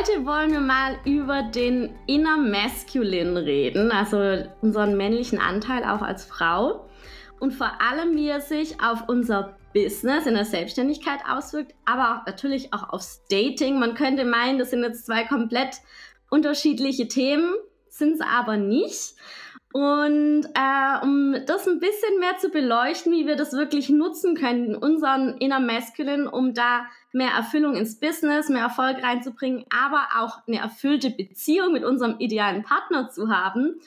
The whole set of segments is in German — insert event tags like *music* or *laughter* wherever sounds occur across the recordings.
Heute wollen wir mal über den Inner Masculine reden, also unseren männlichen Anteil auch als Frau und vor allem, wie er sich auf unser Business in der Selbstständigkeit auswirkt, aber auch natürlich auch aufs Dating. Man könnte meinen, das sind jetzt zwei komplett unterschiedliche Themen, sind es aber nicht. Und äh, um das ein bisschen mehr zu beleuchten, wie wir das wirklich nutzen können, unseren Inner Masculine, um da mehr Erfüllung ins Business, mehr Erfolg reinzubringen, aber auch eine erfüllte Beziehung mit unserem idealen Partner zu haben.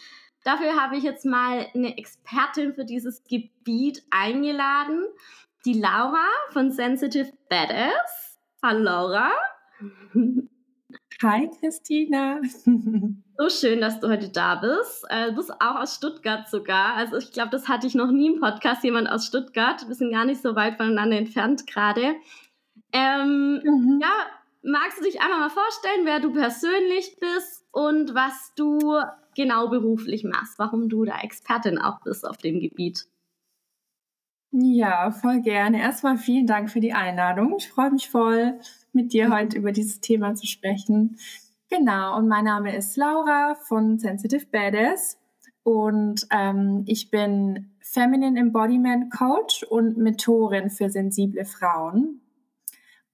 Dafür habe ich jetzt mal eine Expertin für dieses Gebiet eingeladen, die Laura von Sensitive Badass. Hallo Laura. Hi Christina. *laughs* So schön, dass du heute da bist. Äh, du bist auch aus Stuttgart sogar. Also ich glaube, das hatte ich noch nie im Podcast, jemand aus Stuttgart. Wir sind gar nicht so weit voneinander entfernt gerade. Ähm, mhm. Ja, magst du dich einmal mal vorstellen, wer du persönlich bist und was du genau beruflich machst, warum du da Expertin auch bist auf dem Gebiet? Ja, voll gerne. Erstmal vielen Dank für die Einladung. Ich freue mich voll, mit dir mhm. heute über dieses Thema zu sprechen. Genau, und mein Name ist Laura von Sensitive Badass und ähm, ich bin Feminine Embodiment Coach und Mentorin für sensible Frauen.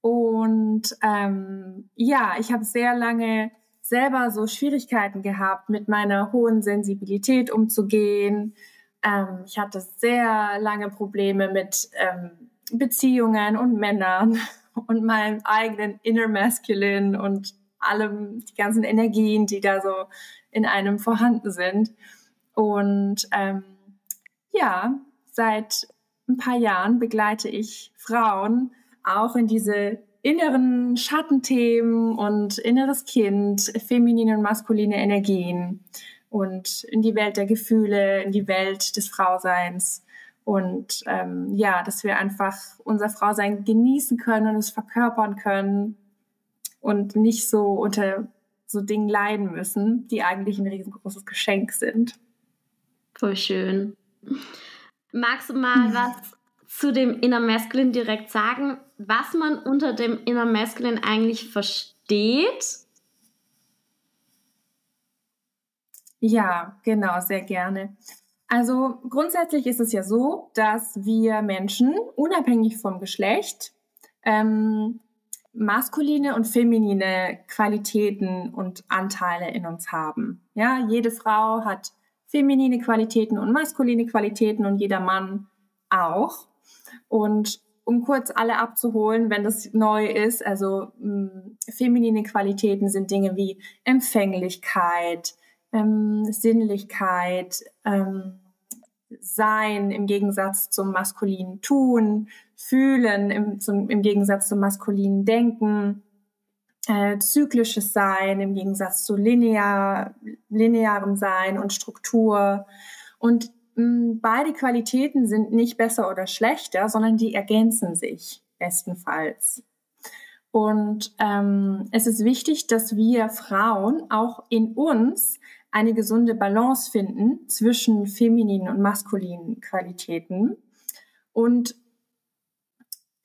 Und ähm, ja, ich habe sehr lange selber so Schwierigkeiten gehabt, mit meiner hohen Sensibilität umzugehen. Ähm, ich hatte sehr lange Probleme mit ähm, Beziehungen und Männern *laughs* und meinem eigenen Inner Masculine und allem, die ganzen Energien, die da so in einem vorhanden sind. Und ähm, ja, seit ein paar Jahren begleite ich Frauen auch in diese inneren Schattenthemen und inneres Kind, feminine und maskuline Energien und in die Welt der Gefühle, in die Welt des Frauseins. Und ähm, ja, dass wir einfach unser Frausein genießen können und es verkörpern können und nicht so unter so Dingen leiden müssen, die eigentlich ein riesengroßes Geschenk sind. Voll schön. Magst du mal *laughs* was zu dem Inner Masculine direkt sagen, was man unter dem Inner Masculine eigentlich versteht? Ja, genau, sehr gerne. Also grundsätzlich ist es ja so, dass wir Menschen unabhängig vom Geschlecht ähm, maskuline und feminine Qualitäten und Anteile in uns haben. Ja, jede Frau hat feminine Qualitäten und maskuline Qualitäten und jeder Mann auch. Und um kurz alle abzuholen, wenn das neu ist, also mh, hm, feminine Qualitäten sind Dinge wie Empfänglichkeit, ähm, Sinnlichkeit, ähm, Sein im Gegensatz zum maskulinen Tun, Fühlen im, zum, im Gegensatz zum maskulinen Denken, äh, zyklisches Sein im Gegensatz zu linear, linearem Sein und Struktur. Und beide Qualitäten sind nicht besser oder schlechter, sondern die ergänzen sich bestenfalls. Und ähm, es ist wichtig, dass wir Frauen auch in uns eine gesunde Balance finden zwischen femininen und maskulinen Qualitäten und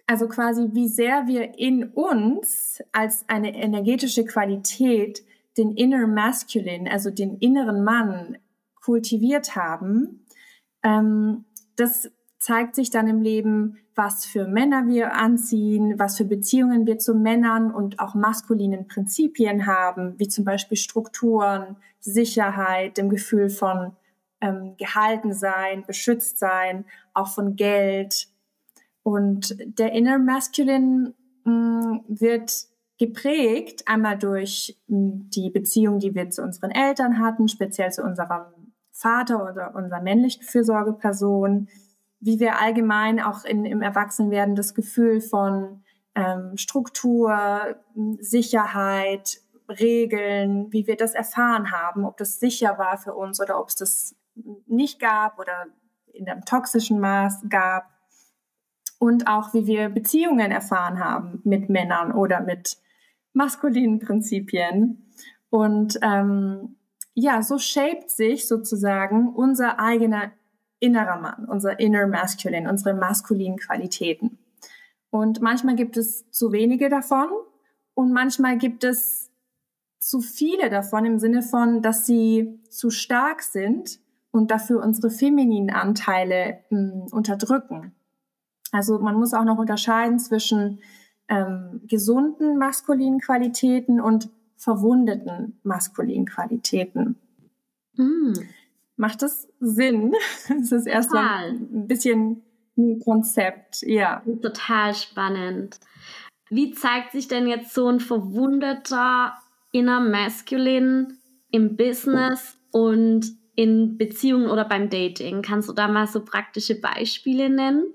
also quasi wie sehr wir in uns als eine energetische Qualität den inner masculine, also den inneren Mann kultiviert haben, ähm, das zeigt sich dann im Leben, was für Männer wir anziehen, was für Beziehungen wir zu Männern und auch maskulinen Prinzipien haben, wie zum Beispiel Strukturen, Sicherheit, dem Gefühl von ähm, gehalten sein, beschützt sein, auch von Geld. Und der Inner Masculine mh, mm, wird geprägt einmal durch mh, mm, die Beziehung, die wir zu unseren Eltern hatten, speziell zu unserem Vater oder unserer männlichen Fürsorgeperson, wie wir allgemein auch in, im Erwachsenwerden das Gefühl von ähm, Struktur, Sicherheit, Regeln, wie wir das erfahren haben, ob das sicher war für uns oder ob es das nicht gab oder in einem toxischen Maß gab. Und auch wie wir Beziehungen erfahren haben mit Männern oder mit maskulinen Prinzipien. Und ähm, ja, so shaped sich sozusagen unser eigener innerer Mann, unser inner masculine, unsere maskulinen Qualitäten. Und manchmal gibt es zu wenige davon und manchmal gibt es zu viele davon im Sinne von, dass sie zu stark sind und dafür unsere femininen Anteile mh, hm, unterdrücken. Also man muss auch noch unterscheiden zwischen ähm, gesunden maskulinen Qualitäten und verwundeten maskulinen Qualitäten. Mm. Macht das Sinn? *laughs* Das ist erst Total. ein bisschen ein Konzept, ja. Total spannend. Wie zeigt sich denn jetzt so ein verwundeter inner Masculine im Business und in Beziehungen oder beim Dating? Kannst du da mal so praktische Beispiele nennen?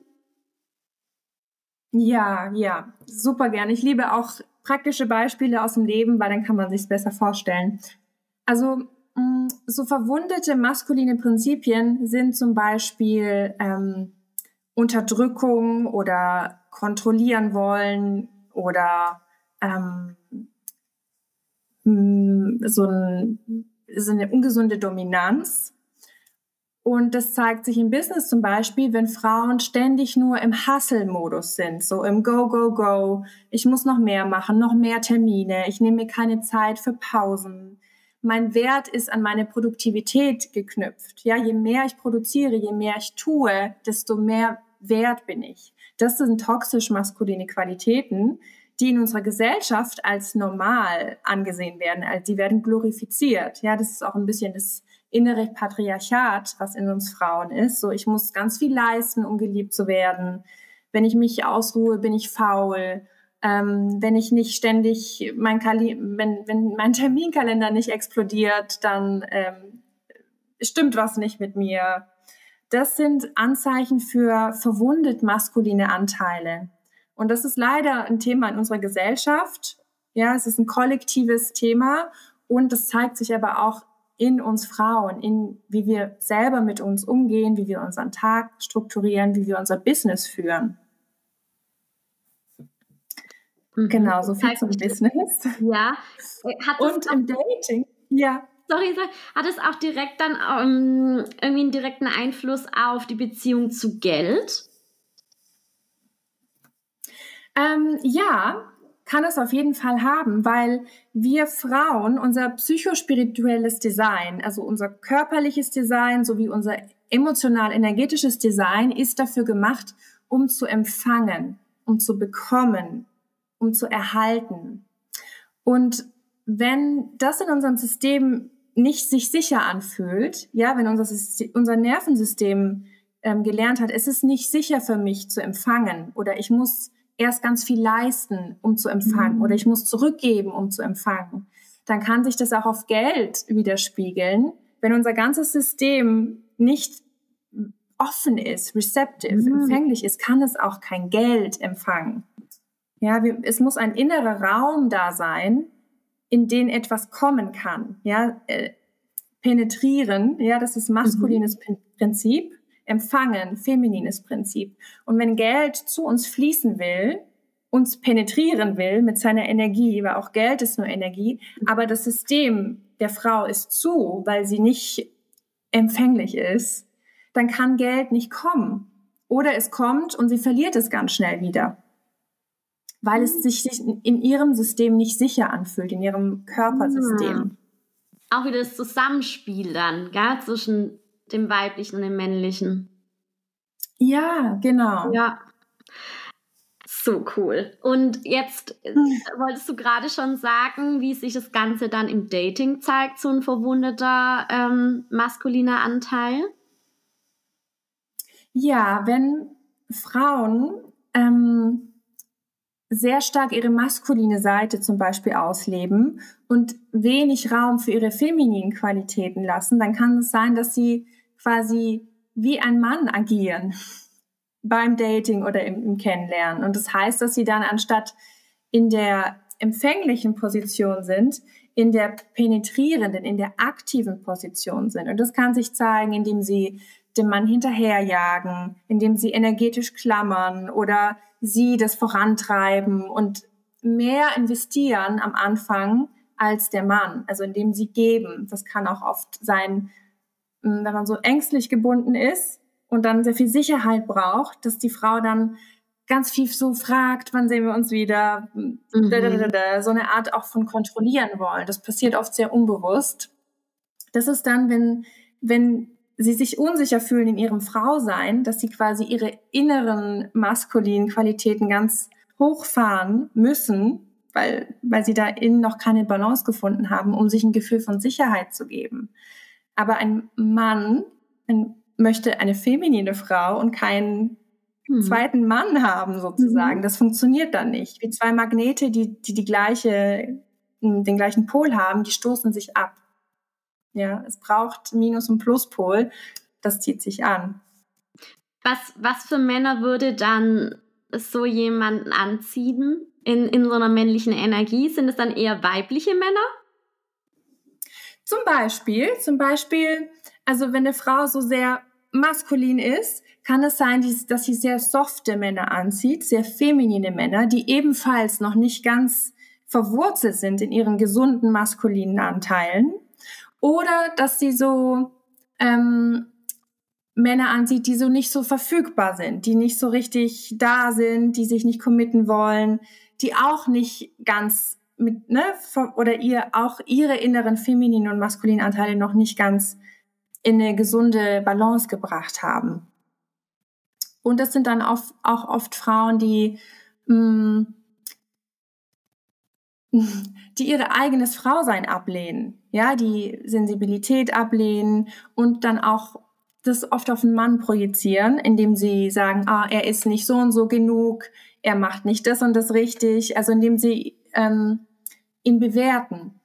Ja, ja, super gern. Ich liebe auch praktische Beispiele aus dem Leben, weil dann kann man sich besser vorstellen. Also mm, so verwundete maskuline Prinzipien sind zum Beispiel ähm, Unterdrückung oder kontrollieren wollen oder ähm, mh, so, ein, so eine ungesunde Dominanz und das zeigt sich im Business zum Beispiel, wenn Frauen ständig nur im Hustle-Modus sind, so im Go, Go, Go. Ich muss noch mehr machen, noch mehr Termine. Ich nehme mir keine Zeit für Pausen. Mein Wert ist an meine Produktivität geknüpft. Ja, je mehr ich produziere, je mehr ich tue, desto mehr wert bin ich. Das sind toxisch maskuline Qualitäten, die in unserer Gesellschaft als normal angesehen werden. Also die werden glorifiziert. Ja, das ist auch ein bisschen das innere Patriarchat, was in uns Frauen ist. So, ich muss ganz viel leisten, um geliebt zu werden. Wenn ich mich ausruhe, bin ich faul. Ähm, wenn ich nicht ständig mein Kali wenn, wenn mein *laughs* Terminkalender nicht explodiert, dann ähm, stimmt was nicht mit mir. Das sind Anzeichen für verwundet maskuline Anteile. Und das ist leider ein Thema in unserer Gesellschaft. Ja, es ist ein kollektives Thema und das zeigt sich aber auch in uns Frauen, in wie wir selber mit uns umgehen, wie wir unseren Tag strukturieren, wie wir unser Business führen. Mhm. Genau, so viel zum Business. Ja. Hat Und im Dating, ja. Sorry, hat es auch direkt dann um, ähm, irgendwie einen direkten Einfluss auf die Beziehung zu Geld? Ähm, ja, kann es auf jeden Fall haben, weil wir Frauen unser psychospirituelles Design, also unser körperliches Design sowie unser emotional-energetisches Design ist dafür gemacht, um zu empfangen, um zu bekommen, um zu erhalten. Und wenn das in unserem System nicht sich sicher anfühlt, ja, wenn unser, unser Nervensystem ähm, gelernt hat, es ist nicht sicher für mich zu empfangen oder ich muss erst ganz viel leisten, um zu empfangen mhm. oder ich muss zurückgeben, um zu empfangen, dann kann sich das auch auf Geld widerspiegeln. Wenn unser ganzes System nicht offen ist, receptive, mhm. empfänglich ist, kann es auch kein Geld empfangen. Ja, wir, es muss ein innerer Raum da sein, in den etwas kommen kann. Ja, äh, penetrieren, ja, das ist maskulines mhm. Prinzip empfangen, feminines Prinzip. Und wenn Geld zu uns fließen will, uns penetrieren will mit seiner Energie, weil auch Geld ist nur Energie, aber das System der Frau ist zu, weil sie nicht empfänglich ist, dann kann Geld nicht kommen. Oder es kommt und sie verliert es ganz schnell wieder, weil es sich in ihrem System nicht sicher anfühlt, in ihrem Körpersystem. Auch wieder das Zusammenspiel dann, gell, zwischen dem weiblichen und dem männlichen. Ja, genau. Ja. So cool. Und jetzt äh, wolltest du gerade schon sagen, wie sich das Ganze dann im Dating zeigt, so ein verwundeter ähm, maskuliner Anteil? Ja, wenn Frauen ähm, sehr stark ihre maskuline Seite zum Beispiel ausleben und wenig Raum für ihre femininen Qualitäten lassen, dann kann es sein, dass sie quasi wie ein Mann agieren *laughs* beim Dating oder im, im Kennenlernen. Und das heißt, dass sie dann anstatt in der empfänglichen Position sind, in der penetrierenden, in der aktiven Position sind. Und das kann sich zeigen, indem sie dem Mann hinterherjagen, indem sie energetisch klammern oder sie das vorantreiben und mehr investieren am Anfang als der Mann, also indem sie geben. Das kann auch oft sein, wenn man so ängstlich gebunden ist und dann sehr viel Sicherheit braucht, dass die Frau dann ganz viel so fragt, wann sehen wir uns wieder, mhm. so eine Art auch von kontrollieren wollen. Das passiert oft sehr unbewusst. Das ist dann, wenn, wenn sie sich unsicher fühlen in ihrem Frausein, dass sie quasi ihre inneren maskulinen Qualitäten ganz hochfahren müssen, weil, weil sie da innen noch keine Balance gefunden haben, um sich ein Gefühl von Sicherheit zu geben. Aber ein Mann ein, möchte eine feminine Frau und keinen hm. zweiten Mann haben sozusagen. Mhm. Das funktioniert dann nicht. Wie zwei Magnete, die, die die gleiche, den gleichen Pol haben, die stoßen sich ab. Ja, es braucht Minus- und Pluspol. Das zieht sich an. Was, was für Männer würde dann so jemanden anziehen in, in so einer männlichen Energie? Sind es dann eher weibliche Männer? Zum Beispiel, zum Beispiel, also wenn eine Frau so sehr maskulin ist, kann es sein, dass sie sehr softe Männer anzieht, sehr feminine Männer, die ebenfalls noch nicht ganz verwurzelt sind in ihren gesunden maskulinen Anteilen. Oder dass sie so ähm, Männer ansieht, die so nicht so verfügbar sind, die nicht so richtig da sind, die sich nicht committen wollen, die auch nicht ganz mit, ne, oder ihr auch ihre inneren femininen und maskulinen Anteile noch nicht ganz in eine gesunde Balance gebracht haben. Und das sind dann auch, auch oft Frauen, die mh, mm, *laughs* die ihre eigenes Frausein ablehnen, ja, die Sensibilität ablehnen und dann auch das oft auf den Mann projizieren, indem sie sagen, ah, er ist nicht so und so genug, er macht nicht das und das richtig, also indem sie ähm, ihn bewerten.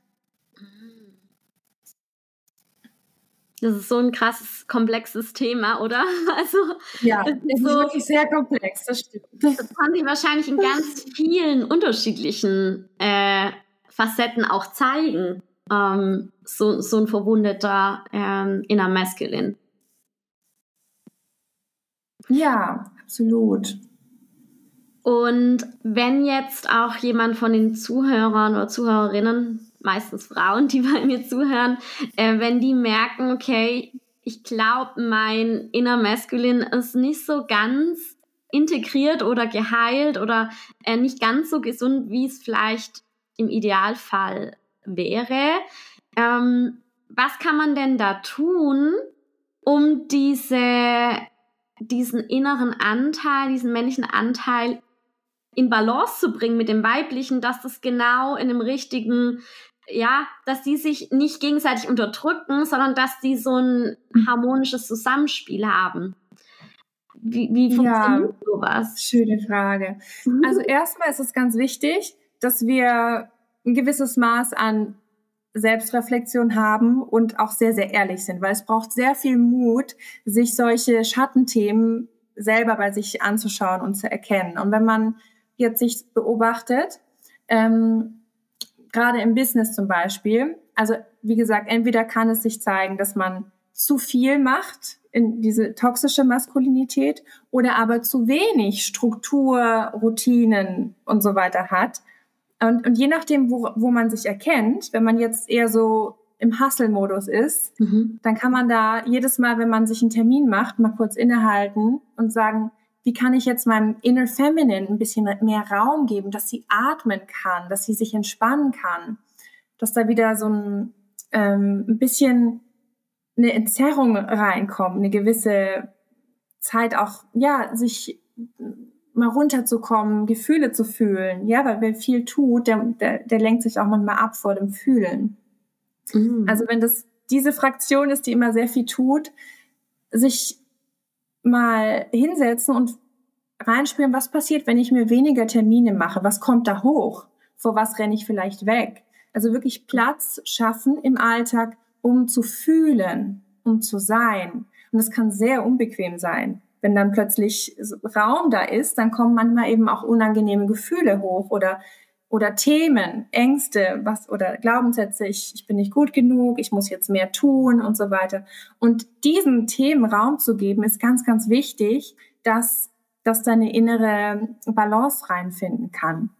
Das ist so ein krasses, komplexes Thema, oder? *laughs* Also, ja, es ist, so, wirklich sehr komplex, das stimmt. Das kann sich wahrscheinlich in ganz *laughs* vielen unterschiedlichen äh, Facetten auch zeigen, ähm, so, so ein verwundeter ähm, Inner Masculine. Ja, absolut. Und wenn jetzt auch jemand von den Zuhörern oder Zuhörerinnen meistens Frauen, die *laughs* bei mir zuhören, äh, wenn die merken, okay, ich glaube, mein inner Masculine ist nicht so ganz integriert oder geheilt oder äh, nicht ganz so gesund, wie es vielleicht im Idealfall wäre. Ähm, was kann man denn da tun, um diese, diesen inneren Anteil, diesen männlichen Anteil in Balance zu bringen mit dem weiblichen, dass das genau in dem richtigen ja, dass die sich nicht gegenseitig unterdrücken, sondern dass die so ein harmonisches Zusammenspiel haben. Wie, wie funktioniert ja, sowas? Schöne Frage. Mhm. Also erstmal ist es ganz wichtig, dass wir ein gewisses Maß an Selbstreflexion haben und auch sehr, sehr ehrlich sind, weil es braucht sehr viel Mut, sich solche Schattenthemen selber bei sich anzuschauen und zu erkennen. Und wenn man jetzt sich beobachtet, ähm, gerade im Business zum Beispiel. Also wie gesagt, entweder kann es sich zeigen, dass man zu viel macht in diese toxische Maskulinität oder aber zu wenig Struktur, Routinen und so weiter hat. Und, und je nachdem, wo, wo man sich erkennt, wenn man jetzt eher so im Hustle-Modus ist, mhm. dann kann man da jedes Mal, wenn man sich einen Termin macht, mal kurz innehalten und sagen, wie kann ich jetzt meinem Inner Feminine ein bisschen mehr Raum geben, dass sie atmen kann, dass sie sich entspannen kann, dass da wieder so ein, ähm, ein bisschen eine Entzerrung reinkommt, eine gewisse Zeit auch, ja, sich mal runterzukommen, Gefühle zu fühlen. Ja, weil wer viel tut, der, der, der lenkt sich auch manchmal ab vor dem Fühlen. Mhm. Also wenn das diese Fraktion ist, die immer sehr viel tut, sich mal hinsetzen und reinspüren, was passiert, wenn ich mir weniger Termine mache? Was kommt da hoch? Vor was renne ich vielleicht weg? Also wirklich Platz schaffen im Alltag, um zu fühlen, um zu sein. Und das kann sehr unbequem sein. Wenn dann plötzlich Raum da ist, dann kommen manchmal eben auch unangenehme Gefühle hoch oder oder Themen, Ängste, was oder Glaubenssätze, ich, ich bin nicht gut genug, ich muss jetzt mehr tun und so weiter. Und diesen Themen Raum zu geben, ist ganz, ganz wichtig, dass, dass deine innere Balance reinfinden kann.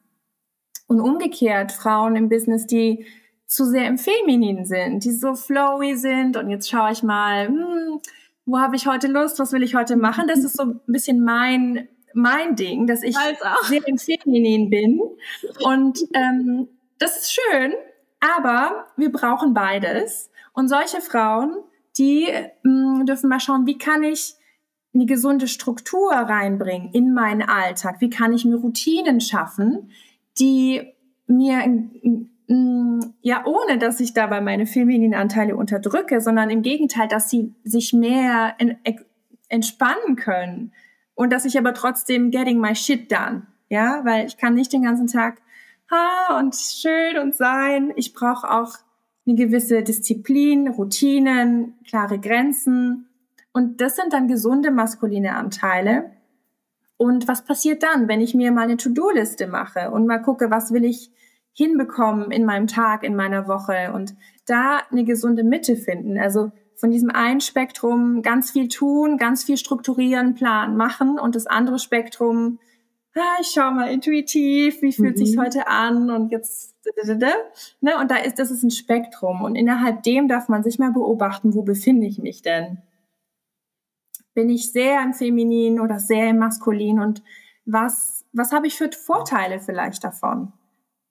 Und umgekehrt, Frauen im Business, die zu sehr im Feminin sind, die so flowy sind und jetzt schaue ich mal, hm, wo habe ich heute Lust, was will ich heute machen? Das ist so ein bisschen mein mein Ding, dass ich sehr im Feminin bin. Und ähm, das ist schön, aber wir brauchen beides. Und solche Frauen, die mh, mm, dürfen mal schauen, wie kann ich eine gesunde Struktur reinbringen in meinen Alltag? Wie kann ich mir Routinen schaffen, die mir ja, ohne dass ich dabei meine femininen Anteile unterdrücke, sondern im Gegenteil, dass sie sich mehr entspannen können, und dass ich aber trotzdem getting my shit done. Ja, weil ich kann nicht den ganzen Tag ha und schön und sein. Ich brauche auch eine gewisse Disziplin, Routinen, klare Grenzen. Und das sind dann gesunde maskuline Anteile. Und was passiert dann, wenn ich mir mal eine To-Do-Liste mache und mal gucke, was will ich hinbekommen in meinem Tag, in meiner Woche und da eine gesunde Mitte finden. Also von diesem einen Spektrum ganz viel tun, ganz viel strukturieren, planen, machen und das andere Spektrum, ah, ich schau mal intuitiv, wie fühlt mhm. sich heute an und jetzt ne? und da ist das ist ein Spektrum und innerhalb dem darf man sich mal beobachten, wo befinde ich mich denn? Bin ich sehr im Feminin oder sehr im Maskulin und was was habe ich für Vorteile vielleicht davon?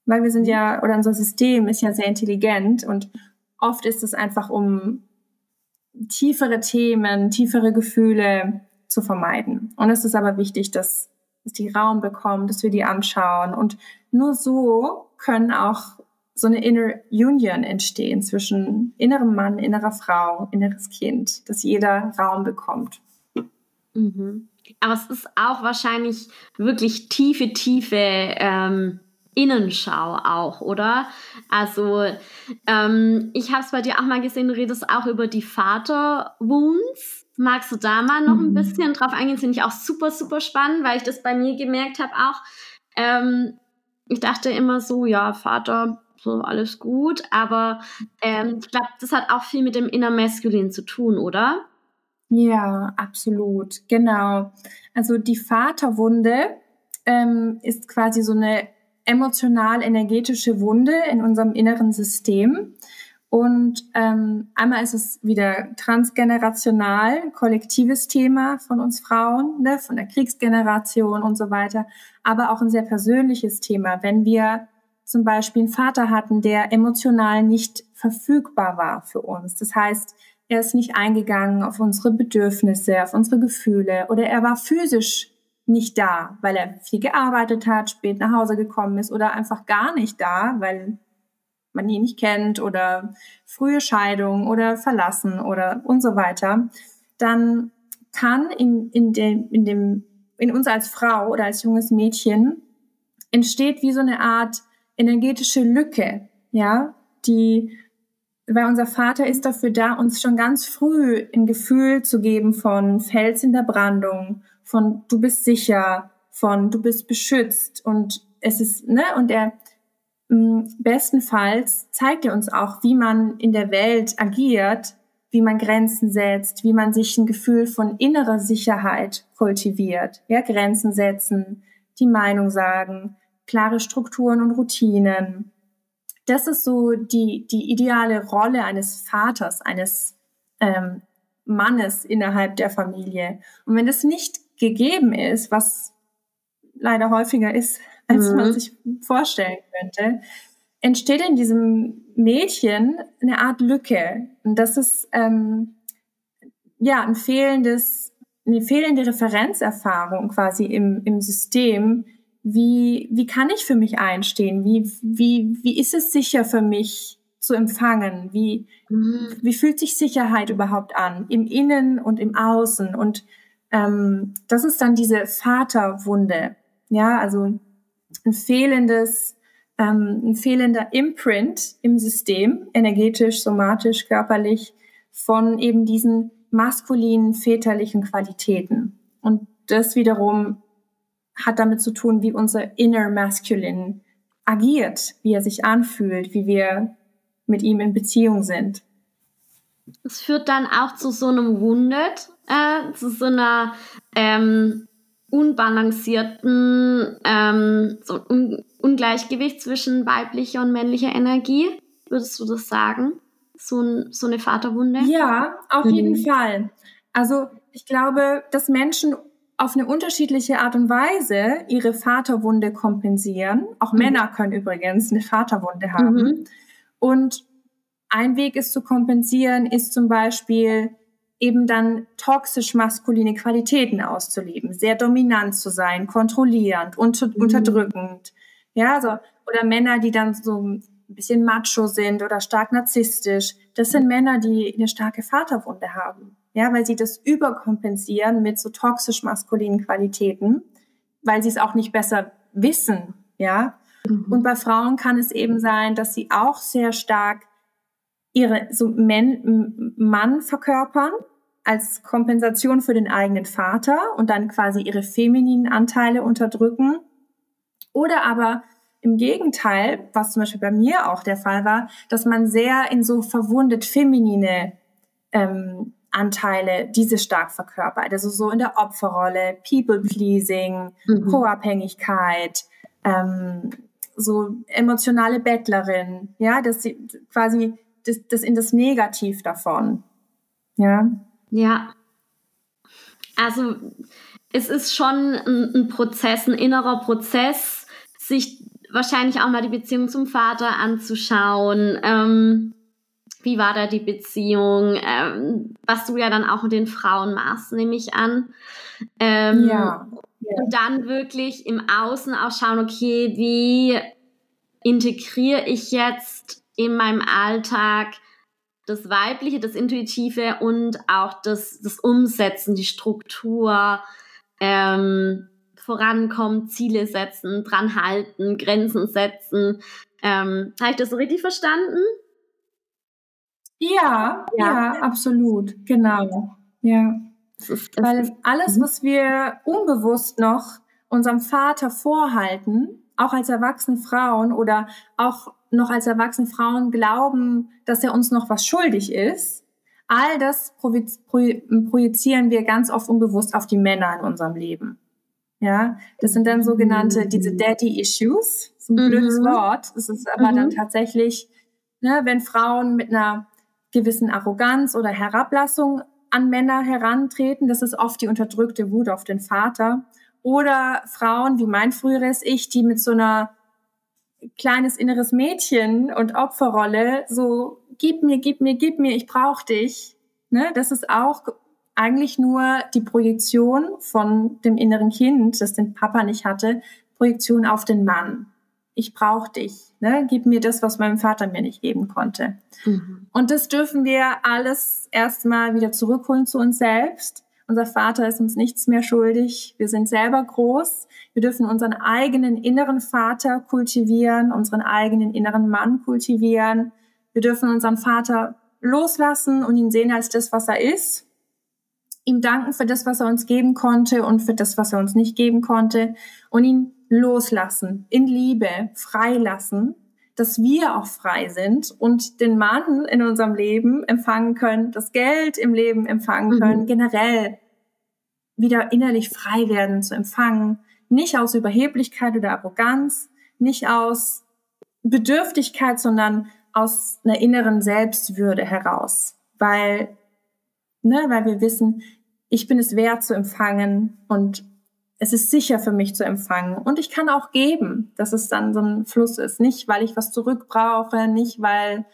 Weil wir sind ja oder unser System ist ja sehr intelligent und oft ist es einfach um tiefere Themen, tiefere Gefühle zu vermeiden. Und es ist aber wichtig, dass, dass die Raum bekommen, dass wir die anschauen. Und nur so können auch so eine Inner Union entstehen zwischen innerem Mann, innerer Frau, inneres Kind, dass jeder Raum bekommt. Mhm. Aber es ist auch wahrscheinlich wirklich tiefe, tiefe ähm, Innenschau auch, oder? Also ähm, ich habe es bei dir auch mal gesehen, du redest auch über die Vaterwounds. Magst du da mal noch ein mhm. bisschen drauf eingehen? Finde ich auch super, super spannend, weil ich das bei mir gemerkt habe auch. Ähm, ich dachte immer so, ja, Vater, so alles gut, aber ähm, ich glaube, das hat auch viel mit dem Inner Masculine zu tun, oder? Ja, absolut, genau. Also die Vaterwunde ähm, ist quasi so eine emotional-energetische Wunde in unserem inneren System. Und ähm, einmal ist es wieder transgenerational, kollektives Thema von uns Frauen, ne, von der Kriegsgeneration und so weiter, aber auch ein sehr persönliches Thema. Wenn wir zum Beispiel einen Vater hatten, der emotional nicht verfügbar war für uns. Das heißt, er ist nicht eingegangen auf unsere Bedürfnisse, auf unsere Gefühle oder er war physisch nicht da, weil er viel gearbeitet hat, spät nach Hause gekommen ist oder einfach gar nicht da, weil man ihn nicht kennt oder frühe Scheidung oder verlassen oder und so weiter, dann kann in, in, dem, in, dem, in uns als Frau oder als junges Mädchen entsteht wie so eine Art energetische Lücke, ja, die, weil unser Vater ist dafür da, uns schon ganz früh ein Gefühl zu geben von Fels in der Brandung von du bist sicher, von du bist beschützt und es ist, ne, und er mm, bestenfalls zeigt er uns auch, wie man in der Welt agiert, wie man Grenzen setzt, wie man sich ein Gefühl von innerer Sicherheit kultiviert. Ja, Grenzen setzen, die Meinung sagen, klare Strukturen und Routinen. Das ist so die, die ideale Rolle eines Vaters, eines ähm, Mannes innerhalb der Familie. Und wenn das nicht gegeben ist, was leider häufiger ist, *laughs* als mhm. man sich vorstellen könnte, entsteht in diesem Mädchen eine Art Lücke. Und das ist ähm, ja ein fehlendes, eine fehlende Referenzerfahrung quasi im, im System. Wie, wie kann ich für mich einstehen? Wie, wie, wie ist es sicher für mich zu empfangen? Wie, mhm. wie fühlt sich Sicherheit überhaupt an? Im Innen und im Außen? Und ähm, das ist dann diese Vaterwunde. Ja, also ein fehlendes, ähm, ein fehlender Imprint im System, energetisch, somatisch, körperlich, von eben diesen maskulinen, väterlichen Qualitäten. Und das wiederum hat damit zu tun, wie unser inner masculine agiert, wie er sich anfühlt, wie wir mit ihm in Beziehung sind. Es führt dann auch zu so einem Wounded, äh, zu so einer ähm, unbalancierten ähm, so Un Ungleichgewicht zwischen weiblicher und männlicher Energie. Würdest du das sagen? So, ein, so eine Vaterwunde? Ja, auf mhm. jeden Fall. Also ich glaube, dass Menschen auf eine unterschiedliche Art und Weise ihre Vaterwunde kompensieren. Auch mhm. Männer können übrigens eine Vaterwunde haben. Mhm. Und ein Weg ist zu kompensieren, ist zum Beispiel eben dann toxisch maskuline Qualitäten auszuleben, sehr dominant zu sein, kontrollierend, unter, mhm. unterdrückend. Ja, so, oder Männer, die dann so ein bisschen macho sind oder stark narzisstisch. Das sind Männer, die eine starke Vaterwunde haben ja, weil sie das überkompensieren mit so toxisch maskulinen Qualitäten, weil sie es auch nicht besser wissen, ja. Mhm. Und bei Frauen kann es eben sein, dass sie auch sehr stark ihre so Men Mann verkörpern als Kompensation für den eigenen Vater und dann quasi ihre femininen Anteile unterdrücken. Oder aber im Gegenteil, was zum Beispiel bei mir auch der Fall war, dass man sehr in so verwundet feminine ähm, Anteile diese stark verkörpert. Also so in der Opferrolle, People-Pleasing, mhm. Co-Abhängigkeit, ähm, so emotionale Bettlerin, ja, das quasi das, das in das Negativ davon. Ja. Ja. Also es ist schon ein, ein Prozess, ein innerer Prozess, sich wahrscheinlich auch mal die Beziehung zum Vater anzuschauen. Ähm, wie war da die Beziehung, ähm, was du ja dann auch mit den Frauen machst, nehme ich an. Ähm, ja. ja. Und dann wirklich im Außen auch schauen, okay, wie integriere ich jetzt in meinem Alltag das Weibliche, das Intuitive und auch das, das Umsetzen, die Struktur, ähm, vorankommen, Ziele setzen, dran halten, Grenzen setzen. Ähm, Habe ich das so richtig verstanden? Ja, ja, ja, absolut, genau. Ja. Weil alles, mhm. was wir unbewusst noch unserem Vater vorhalten, auch als erwachsene Frauen oder auch noch als erwachsene Frauen glauben, dass er uns noch was schuldig ist, all das projizieren wir ganz oft unbewusst auf die Männer in unserem Leben. Ja, das sind dann sogenannte, diese mhm. Daddy Issues. Das ist ein blödes mhm. Wort. Es ist aber mhm. dann tatsächlich, ne, wenn Frauen mit einer gewissen Arroganz oder Herablassung an Männer herantreten. Das ist oft die unterdrückte Wut auf den Vater. Oder Frauen wie mein früheres Ich, die mit so einer kleines inneres Mädchen und Opferrolle so gib mir, gib mir, gib mir, ich brauche dich. Ne? Das ist auch eigentlich nur die Projektion von dem inneren Kind, das den Papa nicht hatte, Projektion auf den Mann ich brauche dich, ne? gib mir das, was mein Vater mir nicht geben konnte. Mhm. Und das dürfen wir alles erstmal wieder zurückholen zu uns selbst. Unser Vater ist uns nichts mehr schuldig. Wir sind selber groß. Wir dürfen unseren eigenen inneren Vater kultivieren, unseren eigenen inneren Mann kultivieren. Wir dürfen unseren Vater loslassen und ihn sehen als das, was er ist. Ihm danken für das, was er uns geben konnte und für das, was er uns nicht geben konnte. Und ihn loslassen, in Liebe freilassen, dass wir auch frei sind und den Mann in unserem Leben empfangen können, das Geld im Leben empfangen mhm. können, mhm. generell wieder innerlich frei werden zu empfangen, nicht aus Überheblichkeit oder Arroganz, nicht aus Bedürftigkeit, sondern aus einer inneren Selbstwürde heraus, weil, ne, weil wir wissen, ich bin es wert zu empfangen und es ist sicher für mich zu empfangen und ich kann auch geben, dass es dann so ein Fluss ist. Nicht, weil ich was zurück brauche, nicht weil,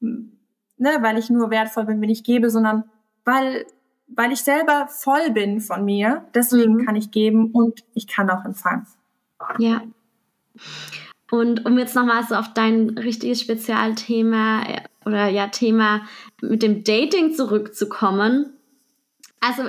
ne, weil ich nur wertvoll bin, wenn ich gebe, sondern weil, weil ich selber voll bin von mir. Deswegen mhm. kann ich geben und ich kann auch empfangen. Ja. Und um jetzt nochmal so auf dein richtiges Spezialthema äh, oder ja Thema mit dem Dating zurückzukommen. Also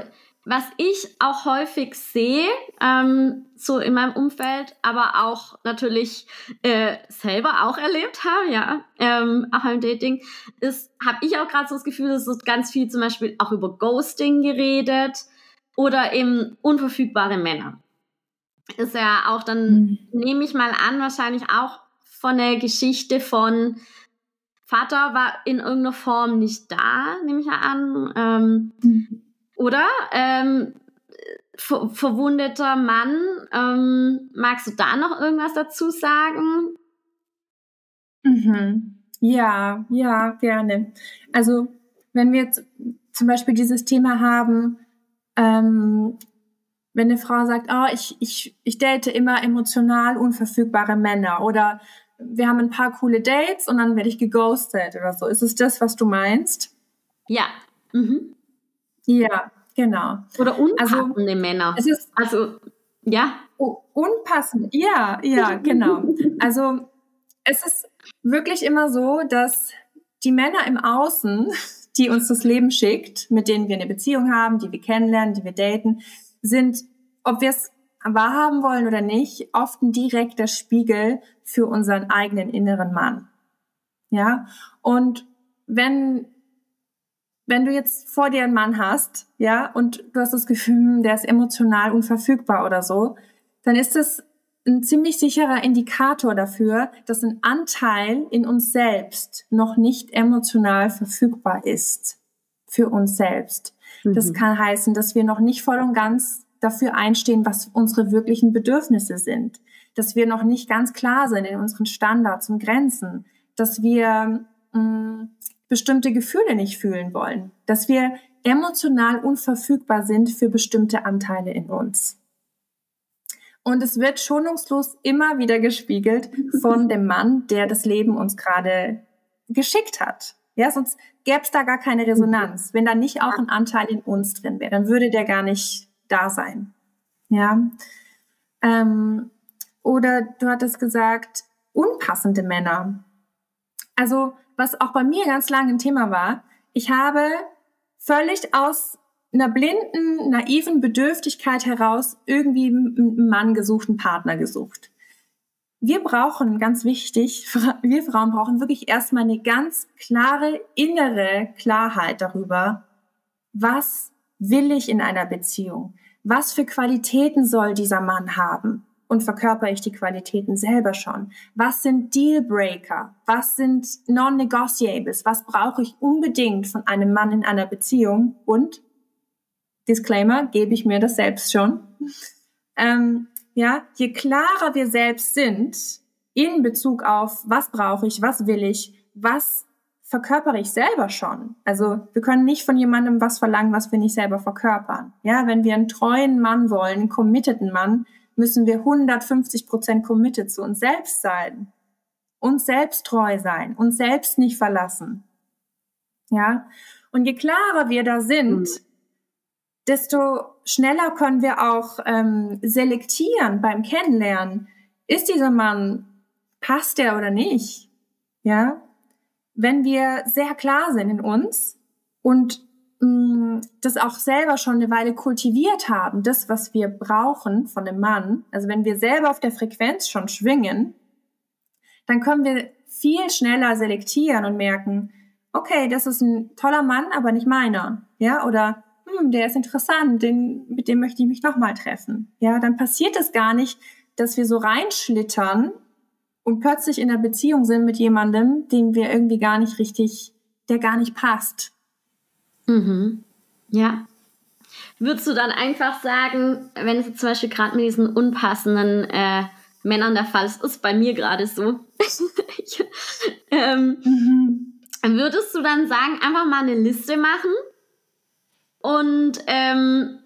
was ich auch häufig sehe, ähm, so in meinem Umfeld, aber auch natürlich äh, selber auch erlebt habe, ja, ähm, auch beim Dating, ist, habe ich auch gerade so das Gefühl, es ist ganz viel zum Beispiel auch über Ghosting geredet oder eben unverfügbare Männer. Ist ja auch dann, mhm. nehme ich mal an, wahrscheinlich auch von der Geschichte von Vater war in irgendeiner Form nicht da, nehme ich ja an. Ähm, mhm. Oder? Ähm, ver verwundeter Mann. Ähm, magst du da noch irgendwas dazu sagen? Mhm. Ja, ja, gerne. Also, wenn wir jetzt zum Beispiel dieses Thema haben, ähm, wenn eine Frau sagt, oh, ich, ich, ich date immer emotional unverfügbare Männer oder wir haben ein paar coole Dates und dann werde ich geghostet oder so. Ist es das, was du meinst? Ja. Mhm. Ja, genau. Oder unpassende also, Männer. Es ist, also, ja. unpassend, ja, ja, genau. Also, es ist wirklich immer so, dass die Männer im Außen, die uns das Leben schickt, mit denen wir eine Beziehung haben, die wir kennenlernen, die wir daten, sind, ob wir es wahrhaben wollen oder nicht, oft ein direkter Spiegel für unseren eigenen inneren Mann. Ja, und wenn wenn du jetzt vor dir einen Mann hast, ja, und du hast das Gefühl, hm, der ist emotional unverfügbar oder so, dann ist das ein ziemlich sicherer Indikator dafür, dass ein Anteil in uns selbst noch nicht emotional verfügbar ist für uns selbst. Mhm. Das kann heißen, dass wir noch nicht voll und ganz dafür einstehen, was unsere wirklichen Bedürfnisse sind, dass wir noch nicht ganz klar sind in unseren Standards und Grenzen, dass wir mh, hm, bestimmte Gefühle nicht fühlen wollen, dass wir emotional unverfügbar sind für bestimmte Anteile in uns. Und es wird schonungslos immer wieder gespiegelt von *laughs* dem Mann, der das Leben uns gerade geschickt hat. Ja, sonst gäbe es da gar keine Resonanz. Wenn da nicht auch ein Anteil in uns drin wäre, dann würde der gar nicht da sein. Ja. Ähm, oder du hattest gesagt, unpassende Männer. Also was auch bei mir ganz lange ein Thema war, ich habe völlig aus einer blinden, naiven Bedürftigkeit heraus irgendwie einen Mann gesucht, einen Partner gesucht. Wir brauchen, ganz wichtig, *laughs* wir Frauen brauchen wirklich erstmal eine ganz klare innere Klarheit darüber, was will ich in einer Beziehung? Was für Qualitäten soll dieser Mann haben? Und verkörper ich die Qualitäten selber schon? Was sind Dealbreaker? Was sind Non-Negotiables? Was brauche ich unbedingt von einem Mann in einer Beziehung? Und, Disclaimer, gebe ich mir das selbst schon. *laughs* Ähm, ja, je klarer wir selbst sind in Bezug auf, was brauche ich, was will ich, was verkörpere ich selber schon. Also wir können nicht von jemandem was verlangen, was wir nicht selber verkörpern. Ja, wenn wir einen treuen Mann wollen, einen committeden Mann, müssen wir 150 Prozent committed zu uns selbst sein, uns selbst treu sein, uns selbst nicht verlassen. Ja, und je klarer wir da sind, mhm. desto schneller können wir auch ähm, selektieren beim Kennenlernen. Ist dieser Mann, passt der oder nicht? Ja, wenn wir sehr klar sind in uns und das auch selber schon eine Weile kultiviert haben, das, was wir brauchen von dem Mann, also wenn wir selber auf der Frequenz schon schwingen, dann können wir viel schneller selektieren und merken, okay, das ist ein toller Mann, aber nicht meiner, ja, oder hm, der ist interessant, den, mit dem möchte ich mich nochmal treffen, ja, dann passiert es gar nicht, dass wir so reinschlittern und plötzlich in einer Beziehung sind mit jemandem, den wir irgendwie gar nicht richtig, der gar nicht passt, Mhm. Ja. Würdest du dann einfach sagen, wenn es zum Beispiel gerade mit diesen unpassenden äh, Männern der Fall ist, ist bei mir gerade so, ich, *laughs* ähm, mhm. würdest du dann sagen, einfach mal eine Liste machen und ähm,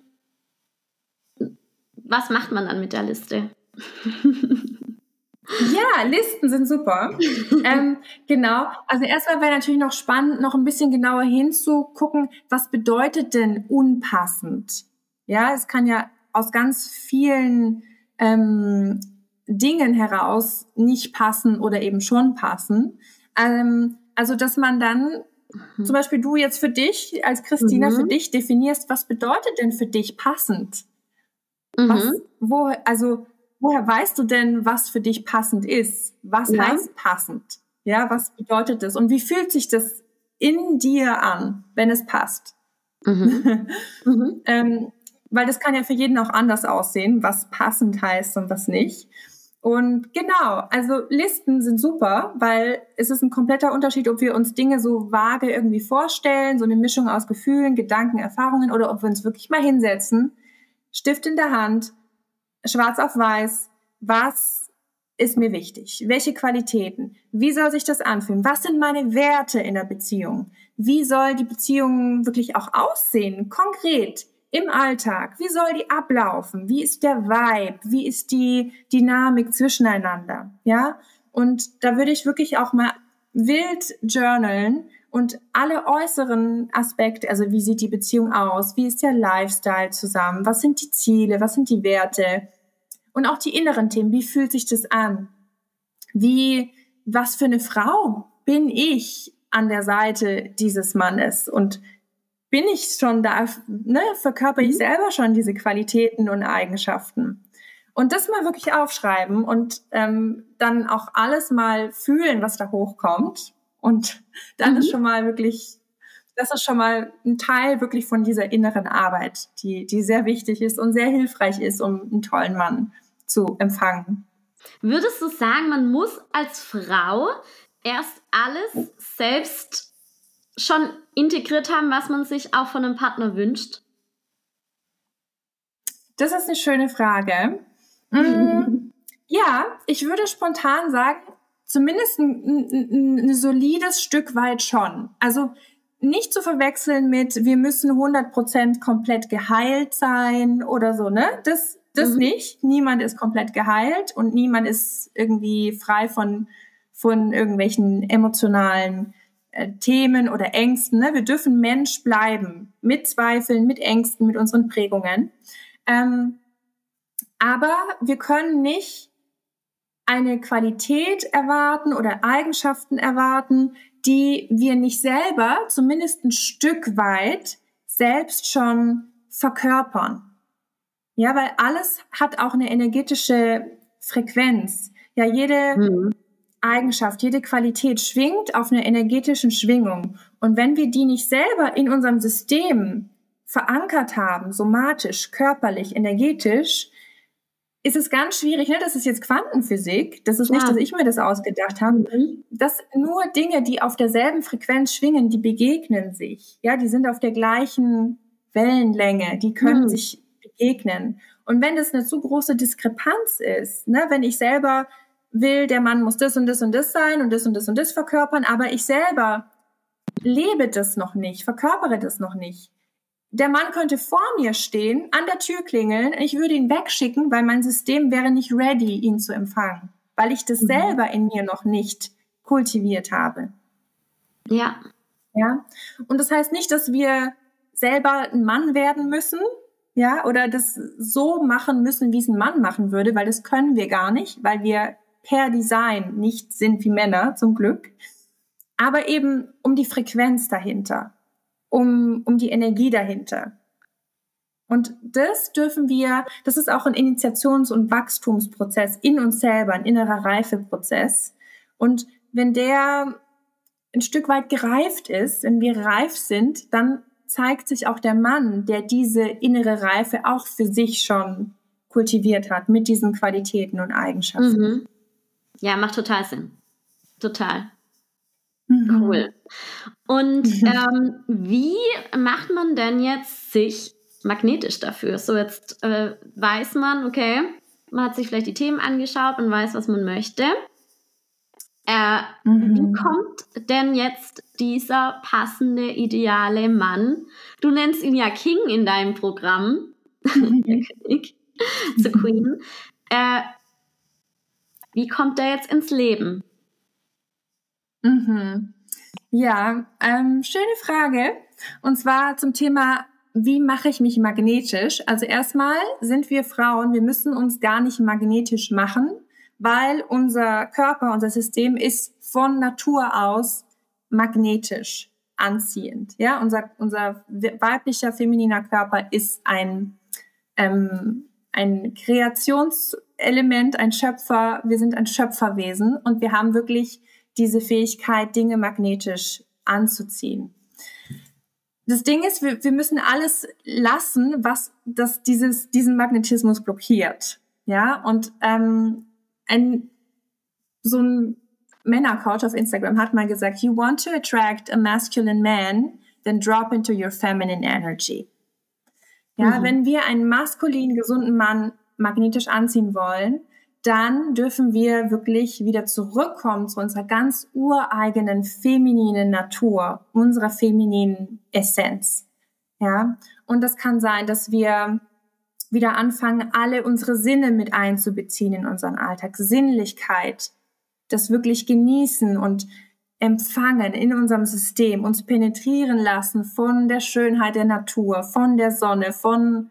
was macht man dann mit der Liste? *laughs* Ja, Listen sind super. ähm, genau. Also erstmal wäre natürlich noch spannend, noch ein bisschen genauer hinzugucken, was bedeutet denn unpassend? Ja, es kann ja aus ganz vielen ähm, Dingen heraus nicht passen oder eben schon passen. Ähm, also, dass man dann mhm. zum Beispiel du jetzt für dich, als Christina, mhm. für dich definierst, was bedeutet denn für dich passend? Mhm. Was, wo, also, woher weißt du denn, was für dich passend ist? Was ja. heißt passend? Ja, was bedeutet das? Und wie fühlt sich das in dir an, wenn es passt? Mhm. *laughs* mhm. ähm, weil das kann ja für jeden auch anders aussehen, was passend heißt und was nicht. Und genau, also Listen sind super, weil es ist ein kompletter Unterschied, ob wir uns Dinge so vage irgendwie vorstellen, so eine Mischung aus Gefühlen, Gedanken, Erfahrungen oder ob wir uns wirklich mal hinsetzen, Stift in der Hand, schwarz auf weiß, was ist mir wichtig? Welche Qualitäten? Wie soll sich das anfühlen? Was sind meine Werte in der Beziehung? Wie soll die Beziehung wirklich auch aussehen? Konkret im Alltag. Wie soll die ablaufen? Wie ist der Vibe? Wie ist die Dynamik zwischeneinander? Ja? Und da würde ich wirklich auch mal wild journalen und alle äußeren Aspekte, also wie sieht die Beziehung aus? Wie ist der Lifestyle zusammen? Was sind die Ziele? Was sind die Werte? Und auch die inneren Themen. Wie fühlt sich das an? Wie, was für eine Frau bin ich an der Seite dieses Mannes? Und bin ich schon da, ne, verkörper ich mhm. selber schon diese Qualitäten und Eigenschaften. Und das mal wirklich aufschreiben und ähm, dann auch alles mal fühlen, was da hochkommt. Und dann mhm. ist schon mal wirklich, das ist schon mal ein Teil wirklich von dieser inneren Arbeit, die, die sehr wichtig ist und sehr hilfreich ist, um einen tollen Mann zu empfangen. Würdest du sagen, man muss als Frau erst alles selbst schon integriert haben, was man sich auch von einem Partner wünscht? Das ist eine schöne Frage. Mhm. *laughs* Ja, ich würde spontan sagen, zumindest ein, ein, ein, solides Stück weit schon. Also nicht zu verwechseln mit, wir müssen 100% komplett geheilt sein oder so, ne? Das, das mhm. nicht. Niemand ist komplett geheilt und niemand ist irgendwie frei von, von irgendwelchen emotionalen äh, Themen oder Ängsten. Ne? Wir dürfen Mensch bleiben mit Zweifeln, mit Ängsten, mit unseren Prägungen. Ähm, aber wir können nicht eine Qualität erwarten oder Eigenschaften erwarten, die wir nicht selber, zumindest ein Stück weit, selbst schon verkörpern. Ja, weil alles hat auch eine energetische Frequenz. Ja, jede, mhm. Eigenschaft, jede Qualität schwingt auf einer energetischen Schwingung. Und wenn wir die nicht selber in unserem System verankert haben, somatisch, körperlich, energetisch, ist es ganz schwierig, ne? das ist jetzt Quantenphysik, das ist ja. nicht, dass ich mir das ausgedacht habe, mhm. dass nur Dinge, die auf derselben Frequenz schwingen, die begegnen sich. Ja, die sind auf der gleichen Wellenlänge, die können mhm. sich begegnen. Und wenn das eine zu große Diskrepanz ist, ne, wenn ich selber will, der Mann muss das und das und das sein und das und das und das verkörpern, aber ich selber lebe das noch nicht, verkörpere das noch nicht. Der Mann könnte vor mir stehen, an der Tür klingeln, ich würde ihn wegschicken, weil mein System wäre nicht ready, ihn zu empfangen, weil ich das mhm. selber in mir noch nicht kultiviert habe. Ja. Ja. Und das heißt nicht, dass wir selber ein Mann werden müssen, ja, oder das so machen müssen, wie es ein Mann machen würde, weil das können wir gar nicht, weil wir per Design nicht sind wie Männer, zum Glück, aber eben um die Frequenz dahinter, um, um die Energie dahinter. Und das dürfen wir, das ist auch ein Initiations- und Wachstumsprozess in uns selber, ein innerer Reifeprozess. Und wenn der ein Stück weit gereift ist, wenn wir reif sind, dann zeigt sich auch der Mann, der diese innere Reife auch für sich schon kultiviert hat mit diesen Qualitäten und Eigenschaften. Mhm. Ja, macht total Sinn. Total. Mhm. Cool. Und mhm. ähm, wie macht man denn jetzt sich magnetisch dafür? So, jetzt äh, weiß man, okay, man hat sich vielleicht die Themen angeschaut und weiß, was man möchte. Äh, mhm. Wie kommt denn jetzt dieser passende, ideale Mann? Du nennst ihn ja King in deinem Programm. Mhm. *laughs* Der König, The Queen. Äh, wie kommt er jetzt ins Leben? Mhm. Ja, ähm, schöne Frage. Und zwar zum Thema, wie mache ich mich magnetisch? Also erstmal sind wir Frauen, wir müssen uns gar nicht magnetisch machen, weil unser Körper, unser System ist von Natur aus magnetisch. anziehend. Ja, unser, unser weiblicher, femininer Körper ist ein, ähm, ein Kreationselement, ein Schöpfer. Wir sind ein Schöpferwesen und wir haben wirklich diese Fähigkeit, Dinge magnetisch anzuziehen. Das Ding ist, wir, wir müssen alles lassen, was das, dieses, diesen Magnetismus blockiert. Ja, und ähm, ein so ein Männercoach auf Instagram hat mal gesagt, you want to attract a masculine man, then drop into your feminine energy. Ja, mhm. wenn wir einen maskulinen, gesunden Mann magnetisch anziehen wollen, dann dürfen wir wirklich wieder zurückkommen zu unserer ganz ureigenen femininen Natur, unserer femininen Essenz. Ja, und das kann sein, dass wir wieder anfangen, alle unsere Sinne mit einzubeziehen in unseren Alltag. Sinnlichkeit, das wirklich genießen und empfangen in unserem System, uns penetrieren lassen von der Schönheit der Natur, von der Sonne, von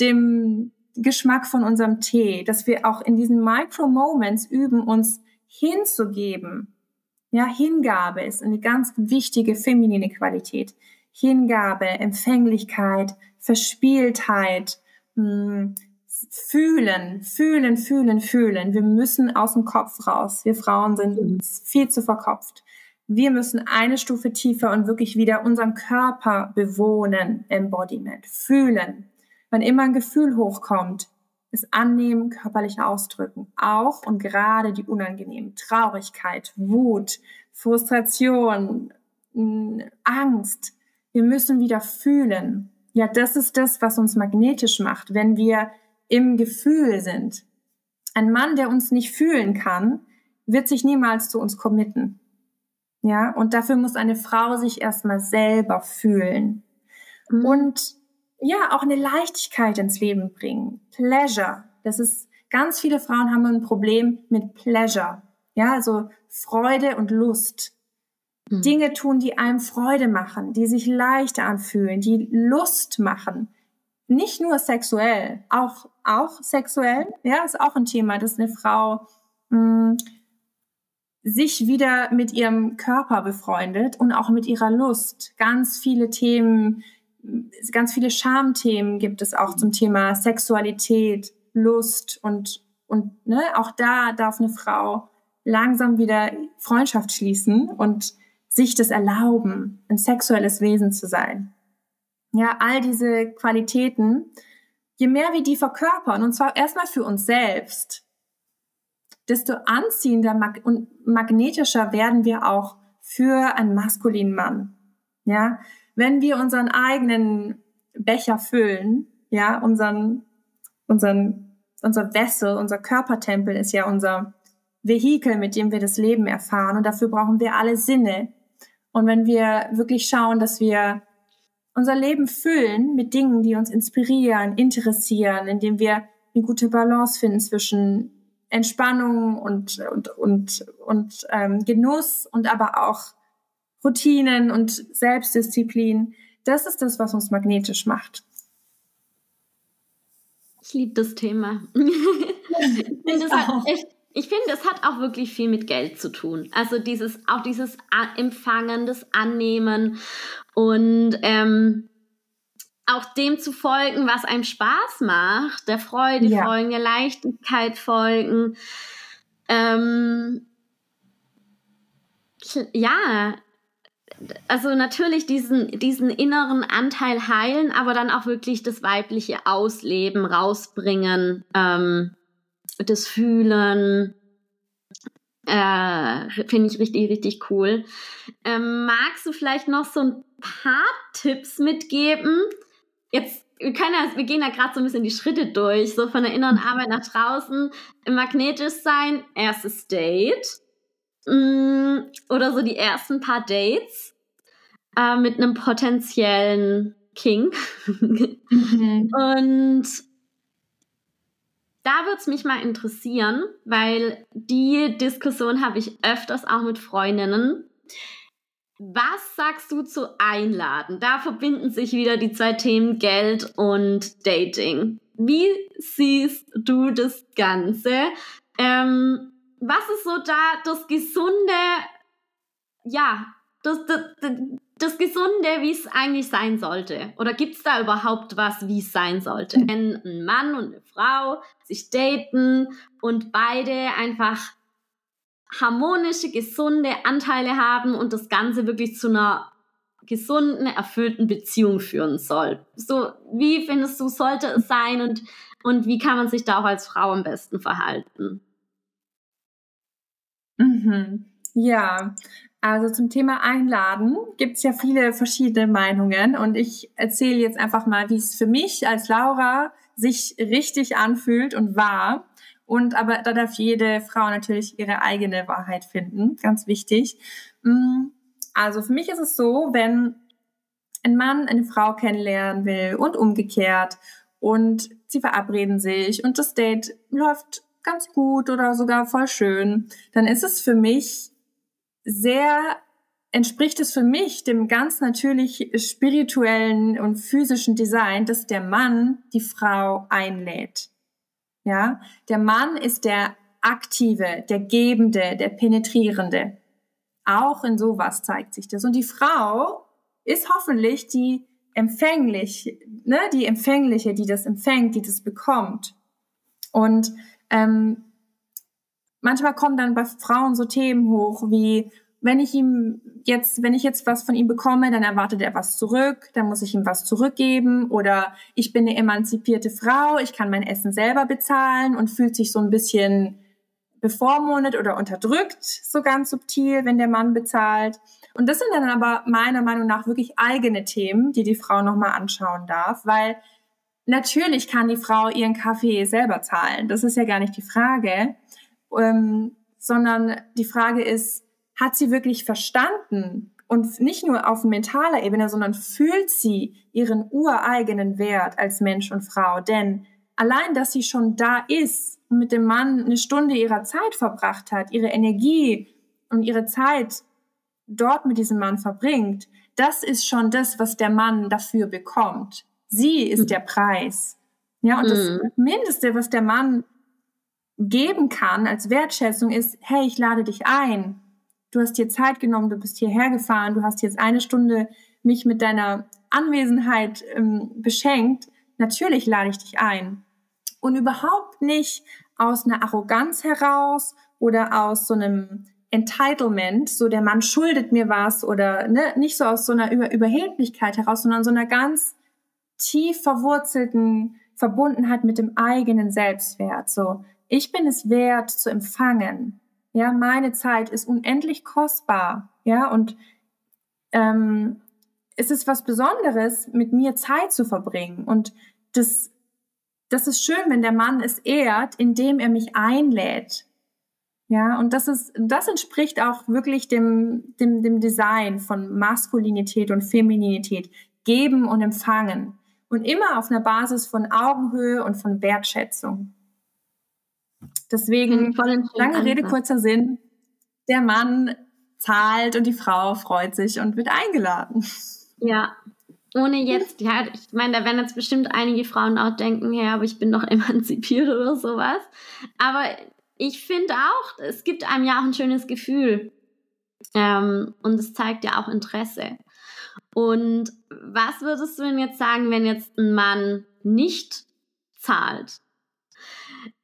dem Geschmack von unserem Tee, dass wir auch in diesen Micro-Moments üben, uns hinzugeben. Ja, Hingabe ist eine ganz wichtige feminine Qualität. Hingabe, Empfänglichkeit, Verspieltheit, mh, hm, fühlen, fühlen, fühlen, fühlen. Wir müssen aus dem Kopf raus. Wir Frauen sind mhm. viel zu verkopft. Wir müssen eine Stufe tiefer und wirklich wieder unseren Körper bewohnen, Embodiment, fühlen. Wenn immer ein Gefühl hochkommt, es annehmen, körperlich ausdrücken. Auch und gerade die unangenehmen Traurigkeit, Wut, Frustration, Angst. Wir müssen wieder fühlen. Ja, das ist das, was uns magnetisch macht, wenn wir im Gefühl sind. Ein Mann, der uns nicht fühlen kann, wird sich niemals zu uns committen. Ja, und dafür muss eine Frau sich erstmal selber fühlen. Mhm. Und ja, auch eine Leichtigkeit ins Leben bringen. Pleasure. Das ist, ganz viele Frauen haben ein Problem mit Pleasure. Ja, also Freude und Lust. Mhm. Dinge tun, die einem Freude machen, die sich leicht anfühlen, die Lust machen nicht nur sexuell, auch, auch sexuell, ja, ist auch ein Thema, dass eine Frau mh, hm, sich wieder mit ihrem Körper befreundet und auch mit ihrer Lust. Ganz viele Themen, ganz viele Schamthemen gibt es auch zum Thema Sexualität, Lust und, und ne, auch da darf eine Frau langsam wieder Freundschaft schließen und sich das erlauben, ein sexuelles Wesen zu sein ja, all diese Qualitäten, je mehr wir die verkörpern, und zwar erstmal für uns selbst, desto anziehender und magnetischer werden wir auch für einen maskulinen Mann. Ja, wenn wir unseren eigenen Becher füllen, ja, unseren, unseren, unser Wessel, unser Körpertempel ist ja unser Vehikel, mit dem wir das Leben erfahren. Und dafür brauchen wir alle Sinne. Und wenn wir wirklich schauen, dass wir unser Leben füllen mit Dingen, die uns inspirieren, interessieren, indem wir eine gute Balance finden zwischen Entspannung und, und, und, und ähm, Genuss und aber auch Routinen und Selbstdisziplin. Das ist das, was uns magnetisch macht. Ich liebe das Thema. *laughs* ich finde, das echt, ich finde, es hat auch wirklich viel mit Geld zu tun. Also dieses, auch dieses Empfangen, das Annehmen und ähm, auch dem zu folgen, was einem Spaß macht, der Freude ja. folgen, der Leichtigkeit folgen. Ähm, ja, also natürlich diesen, diesen inneren Anteil heilen, aber dann auch wirklich das weibliche Ausleben rausbringen, ähm, das Fühlen, äh, Finde ich richtig, richtig cool. Ähm, magst du vielleicht noch so ein paar Tipps mitgeben? Jetzt, wir, können ja, wir gehen ja gerade so ein bisschen die Schritte durch, so von der inneren Arbeit nach draußen. Magnetisch sein, erstes Date. Mm, oder so die ersten paar Dates äh, mit einem potenziellen King. Mhm. Und da würde es mich mal interessieren, weil die Diskussion habe ich öfters auch mit Freundinnen. Was sagst du zu Einladen? Da verbinden sich wieder die zwei Themen Geld und Dating. Wie siehst du das Ganze? Ähm, was ist so da das gesunde, ja, das, das, das Gesunde, wie es eigentlich sein sollte? Oder gibt es da überhaupt was, wie es sein sollte? Wenn ein Mann und eine Frau sich daten und beide einfach harmonische, gesunde Anteile haben und das Ganze wirklich zu einer gesunden, erfüllten Beziehung führen soll. So, wie findest du, sollte es sein und, und wie kann man sich da auch als Frau am besten verhalten? Mhm. Ja, also zum Thema Einladen gibt es ja viele verschiedene Meinungen und ich erzähle jetzt einfach mal, wie es für mich als Laura sich richtig anfühlt und war. Und aber da darf jede Frau natürlich ihre eigene Wahrheit finden, ganz wichtig. Mm, also für mich ist es so, wenn ein Mann eine Frau kennenlernen will und umgekehrt und sie verabreden sich und das Date läuft ganz gut oder sogar voll schön, dann ist es für mich sehr entspricht es für mich dem ganz natürlich spirituellen und physischen Design, dass der Mann die Frau einlädt. Ja, der Mann ist der aktive, der gebende, der penetrierende. Auch in sowas zeigt sich das. Und die Frau ist hoffentlich die empfänglich, ne, die empfängliche, die das empfängt, die das bekommt. Und ähm, manchmal kommen dann bei Frauen so Themen hoch wie, wenn ich ihm jetzt, wenn ich jetzt was von ihm bekomme, dann erwartet er was zurück, dann muss ich ihm was zurückgeben oder ich bin eine emanzipierte Frau, ich kann mein Essen selber bezahlen und fühlt sich so ein bisschen bevormundet oder unterdrückt, so ganz subtil, wenn der Mann bezahlt. Und das sind dann aber meiner Meinung nach wirklich eigene Themen, die die Frau nochmal anschauen darf, weil natürlich kann die Frau ihren Kaffee selber zahlen. Das ist ja gar nicht die Frage ähm, sondern die Frage ist, hat sie wirklich verstanden und nicht nur auf mentaler Ebene, sondern fühlt sie ihren ureigenen Wert als Mensch und Frau? Denn allein, dass sie schon da ist und mit dem Mann eine Stunde ihrer Zeit verbracht hat, ihre Energie und ihre Zeit dort mit diesem Mann verbringt, das ist schon das, was der Mann dafür bekommt. Sie ist mhm. der Preis. Ja, und das Mindeste, was der Mann geben kann als Wertschätzung ist, hey, ich lade dich ein. Du hast dir Zeit genommen, du bist hierher gefahren, du hast jetzt eine Stunde mich mit deiner Anwesenheit ähm, beschenkt. Natürlich lade ich dich ein. Und überhaupt nicht aus einer Arroganz heraus oder aus so einem Entitlement, so der Mann schuldet mir was oder ne, nicht so aus so einer Über Überheblichkeit heraus, sondern so einer ganz tief verwurzelten Verbundenheit mit dem eigenen Selbstwert. So, ich bin es wert zu empfangen. Ja, meine Zeit ist unendlich kostbar. Ja, und ähm, es ist was Besonderes, mit mir Zeit zu verbringen. Und das, das ist schön, wenn der Mann es ehrt, indem er mich einlädt. Ja, und das ist, das entspricht auch wirklich dem, dem, dem Design von Maskulinität und Femininität. Geben und empfangen. Und immer auf einer Basis von Augenhöhe und von Wertschätzung. Deswegen, lange Rede, kurzer Sinn. Der Mann zahlt und die Frau freut sich und wird eingeladen. Ja, ohne jetzt, ja, ich meine, da werden jetzt bestimmt einige Frauen auch denken, ja, aber ich bin doch *laughs* emanzipiert oder sowas. Aber ich finde auch, es gibt einem ja auch ein schönes Gefühl. Ähm, und es zeigt ja auch Interesse. Und was würdest du denn jetzt sagen, wenn jetzt ein Mann nicht zahlt?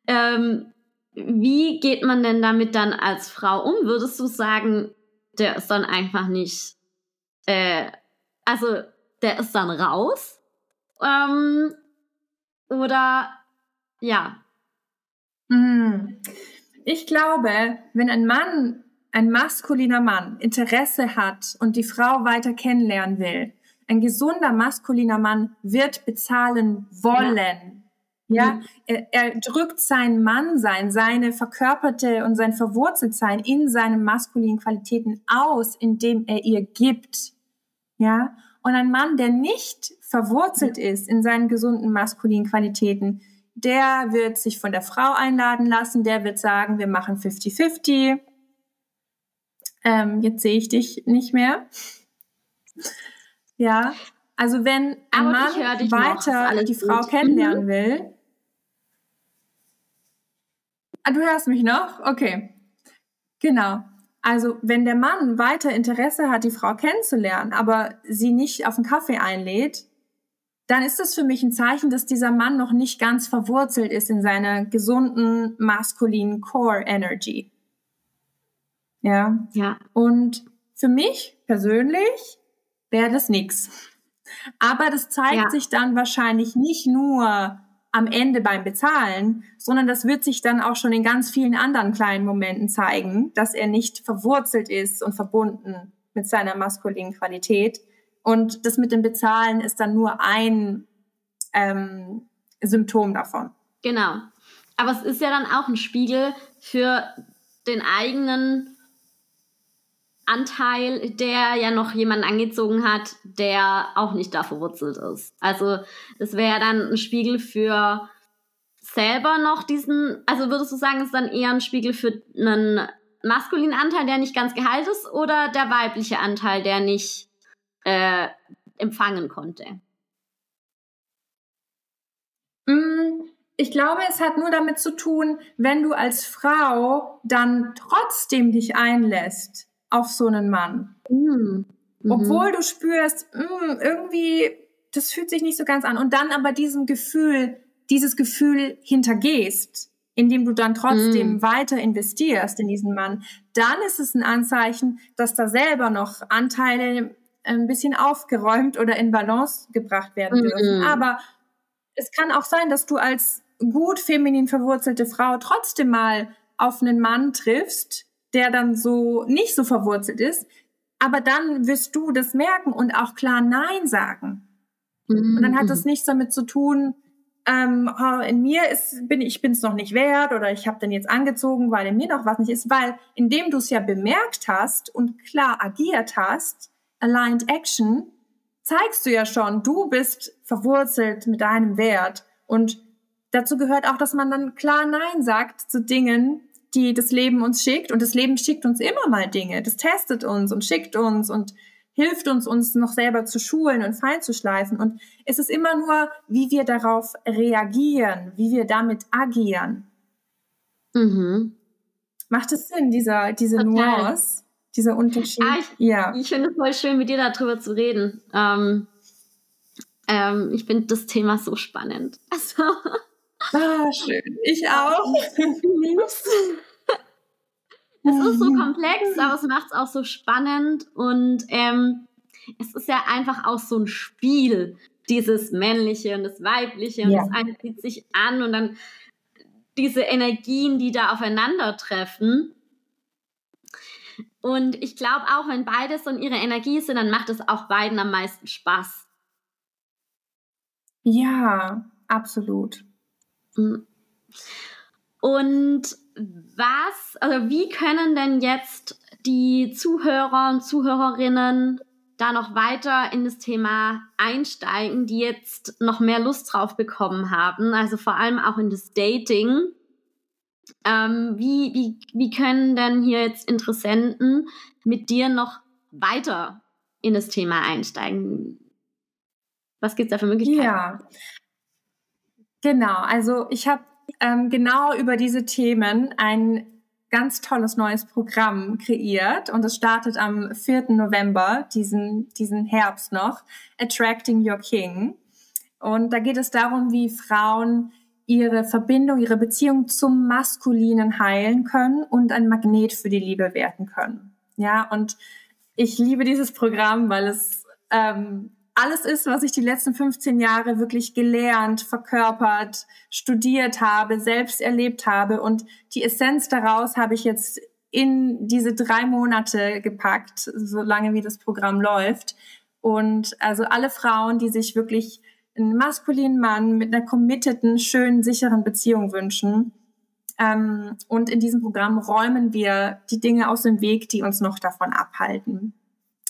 Ähm, wie geht man denn damit dann als Frau um? Würdest du sagen, der ist dann einfach nicht, äh, also der ist dann raus? Ähm, oder ja. Hm. Ich glaube, wenn ein Mann, ein maskuliner Mann Interesse hat und die Frau weiter kennenlernen will, ein gesunder maskuliner Mann wird bezahlen wollen. Ja. Ja, er, er drückt sein Mannsein, seine verkörperte und sein Verwurzeltsein in seinen maskulinen Qualitäten aus, indem er ihr gibt. Ja, und ein Mann, der nicht verwurzelt ist in seinen gesunden maskulinen Qualitäten, der wird sich von der Frau einladen lassen, der wird sagen, wir machen 50-50. Ähm, jetzt sehe ich dich nicht mehr. Ja, also wenn ein Mann weiter die Frau kennenlernen will, Ah, du hörst mich noch? Okay. Genau. Also wenn der Mann weiter Interesse hat, die Frau kennenzulernen, aber sie nicht auf einen Kaffee einlädt, dann ist das für mich ein Zeichen, dass dieser Mann noch nicht ganz verwurzelt ist in seiner gesunden maskulinen Core Energy. Ja. Ja. Und für mich persönlich wäre das nix. Aber das zeigt ja. sich dann wahrscheinlich nicht nur am Ende beim Bezahlen, sondern das wird sich dann auch schon in ganz vielen anderen kleinen Momenten zeigen, dass er nicht verwurzelt ist und verbunden mit seiner maskulinen Qualität. Und das mit dem Bezahlen ist dann nur ein ähm, Symptom davon. Genau. Aber es ist ja dann auch ein Spiegel für den eigenen Anteil, der ja noch jemanden angezogen hat, der auch nicht da verwurzelt ist. Also das wäre dann ein Spiegel für selber noch diesen, also würdest du sagen, ist dann eher ein Spiegel für einen maskulinen Anteil, der nicht ganz geheilt ist, oder der weibliche Anteil, der nicht äh, empfangen konnte? Mm, ich glaube, es hat nur damit zu tun, wenn du als Frau dann trotzdem dich einlässt auf so einen Mann. Mhm. Obwohl du spürst, mh, mm, irgendwie, das fühlt sich nicht so ganz an. Und dann aber diesem Gefühl, dieses Gefühl hintergehst, indem du dann trotzdem mhm. weiter investierst in diesen Mann, dann ist es ein Anzeichen, dass da selber noch Anteile ein bisschen aufgeräumt oder in Balance gebracht werden dürfen. Mhm. Aber es kann auch sein, dass du als gut feminin verwurzelte Frau trotzdem mal auf einen Mann triffst, der dann so nicht so verwurzelt ist. Aber dann wirst du das merken und auch klar Nein sagen. Mhm. Und dann hat das mhm. nichts damit zu tun, ähm, in mir ist, bin ich bin es noch nicht wert oder ich habe den jetzt angezogen, weil in mir noch was nicht ist, weil indem du es ja bemerkt hast und klar agiert hast, aligned action, zeigst du ja schon, du bist verwurzelt mit deinem Wert und dazu gehört auch, dass man dann klar Nein sagt zu Dingen, die das Leben uns schickt. Und das Leben schickt uns immer mal Dinge. Das testet uns und schickt uns und hilft uns, uns noch selber zu schulen und fein zu schleifen. Und es ist immer nur, wie wir darauf reagieren, wie wir damit agieren. Mhm. Macht es Sinn, dieser, diese Total. Nuance, dieser Unterschied? Ah, ich, ja. Ich finde es voll schön, mit dir darüber zu reden. Ähm, ähm, ich finde das Thema so spannend. *laughs* Also, Ah, schön. Ich auch. *laughs* Es ist so komplex, aber es macht es auch so spannend und ähm, es ist ja einfach auch so ein Spiel, dieses männliche und das weibliche und ja. das eine zieht sich an und dann diese Energien, die da aufeinandertreffen. Und ich glaube auch, wenn beide so in ihrer Energie sind, dann macht es auch beiden am meisten Spaß. Ja, absolut. Und was, also wie können denn jetzt die Zuhörer und Zuhörerinnen da noch weiter in das Thema einsteigen, die jetzt noch mehr Lust drauf bekommen haben, also vor allem auch in das Dating. Ähm, wie, wie, wie können denn hier jetzt Interessenten mit dir noch weiter in das Thema einsteigen? Was gibt es da für Möglichkeiten? Ja, Genau, also ich habe ähm, genau über diese Themen ein ganz tolles neues Programm kreiert und es startet am 4. November, diesen, diesen Herbst noch, Attracting Your King. Und da geht es darum, wie Frauen ihre Verbindung, ihre Beziehung zum Maskulinen heilen können und ein Magnet für die Liebe werden können. Ja, und ich liebe dieses Programm, weil es ähm, alles ist, was ich die letzten 15 Jahre wirklich gelernt, verkörpert, studiert habe, selbst erlebt habe. Und die Essenz daraus habe ich jetzt in diese drei Monate gepackt, solange wie das Programm läuft. Und also alle Frauen, die sich wirklich einen maskulinen Mann mit einer committeden, schönen, sicheren Beziehung wünschen. Ähm, und in diesem Programm räumen wir die Dinge aus dem Weg, die uns noch davon abhalten.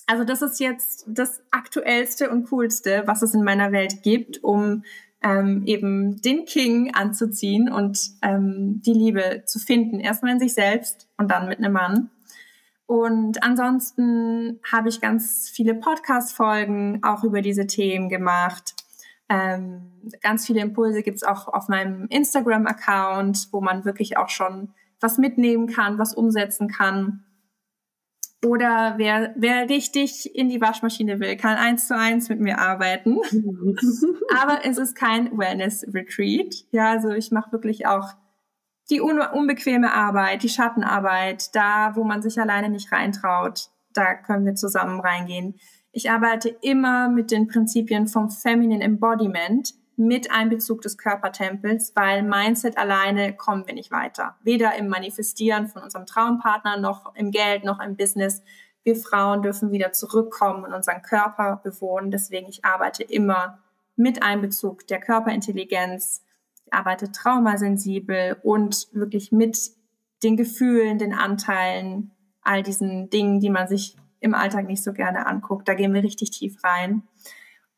Also das ist jetzt das aktuellste und coolste, was es in meiner Welt gibt, um ähm, eben den King anzuziehen und ähm, die Liebe zu finden. Erstmal in sich selbst und dann mit einem Mann. Und ansonsten habe ich ganz viele Podcast-Folgen auch über diese Themen gemacht. Ähm, ganz viele Impulse gibt es auch auf meinem Instagram-Account, wo man wirklich auch schon was mitnehmen kann, was umsetzen kann. Oder wer, wer richtig in die Waschmaschine will, kann eins zu eins mit mir arbeiten. *laughs* Aber es ist kein Wellness-Retreat. Ja, also ich mache wirklich auch die un unbequeme Arbeit, die Schattenarbeit, da, wo man sich alleine nicht reintraut. Da können wir zusammen reingehen. Ich arbeite immer mit den Prinzipien vom Feminine Embodiment mit Einbezug des Körpertempels, weil Mindset alleine kommen wir nicht weiter. Weder im Manifestieren von unserem Traumpartner noch im Geld noch im Business. Wir Frauen dürfen wieder zurückkommen und unseren Körper bewohnen. Deswegen ich arbeite immer mit Einbezug der Körperintelligenz, ich arbeite traumasensibel und wirklich mit den Gefühlen, den Anteilen, all diesen Dingen, die man sich im Alltag nicht so gerne anguckt. Da gehen wir richtig tief rein.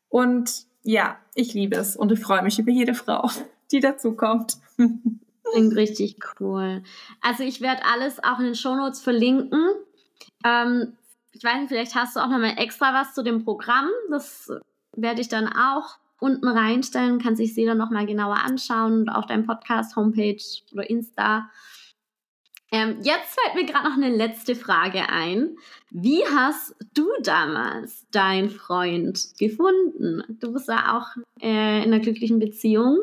Und ja, ich liebe es und ich freue mich über jede Frau, die dazukommt. Klingt richtig cool. Also ich werde alles auch in den Shownotes verlinken. Ähm, ich weiß nicht, vielleicht hast du auch nochmal extra was zu dem Programm. Das werde ich dann auch unten reinstellen, kann sich jeder nochmal genauer anschauen und auch dein Podcast, Homepage oder Insta. Ähm, jetzt fällt mir gerade noch eine letzte Frage ein. Wie hast du damals deinen Freund gefunden? Du bist ja auch äh, in einer glücklichen Beziehung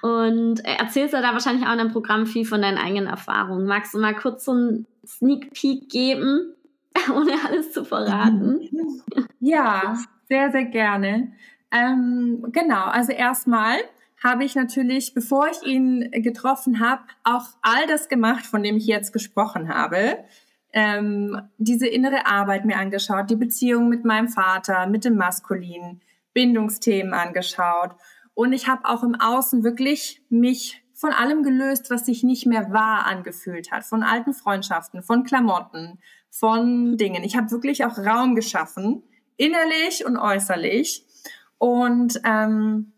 und erzählst ja da wahrscheinlich auch in deinem Programm viel von deinen eigenen Erfahrungen. Magst du mal kurz so einen Sneak Peek geben, *laughs* ohne alles zu verraten? *laughs* Ja, sehr, sehr gerne. Ähm, genau, also erstmal habe ich natürlich, bevor ich ihn getroffen habe, auch all das gemacht, von dem ich jetzt gesprochen habe. Ähm, diese innere Arbeit mir angeschaut, die Beziehung mit meinem Vater, mit dem Maskulin, Bindungsthemen angeschaut. Und ich habe auch im Außen wirklich mich von allem gelöst, was sich nicht mehr wahr angefühlt hat. Von alten Freundschaften, von Klamotten, von Dingen. Ich habe wirklich auch Raum geschaffen, innerlich und äußerlich. Und ähm,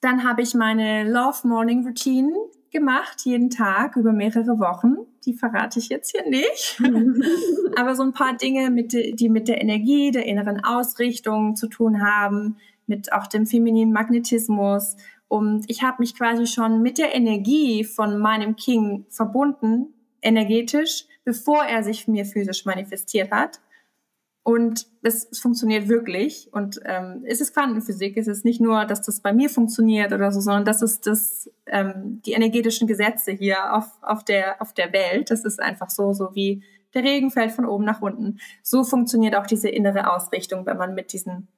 dann habe ich meine Love Morning Routine gemacht, jeden Tag über mehrere Wochen. Die verrate ich jetzt hier nicht. *laughs* Aber so ein paar Dinge, mit, die mit der Energie, der inneren Ausrichtung zu tun haben, mit auch dem femininen Magnetismus. Und ich habe mich quasi schon mit der Energie von meinem King verbunden, energetisch, bevor er sich mir physisch manifestiert hat. Und es, funktioniert wirklich. Und ähm, es ist Quantenphysik. Es ist nicht nur, dass das bei mir funktioniert oder so, sondern das ist das, ähm, die energetischen Gesetze hier auf, auf, der, auf der Welt. Das ist einfach so, so wie der Regen fällt von oben nach unten. So funktioniert auch diese innere Ausrichtung, wenn man mit diesen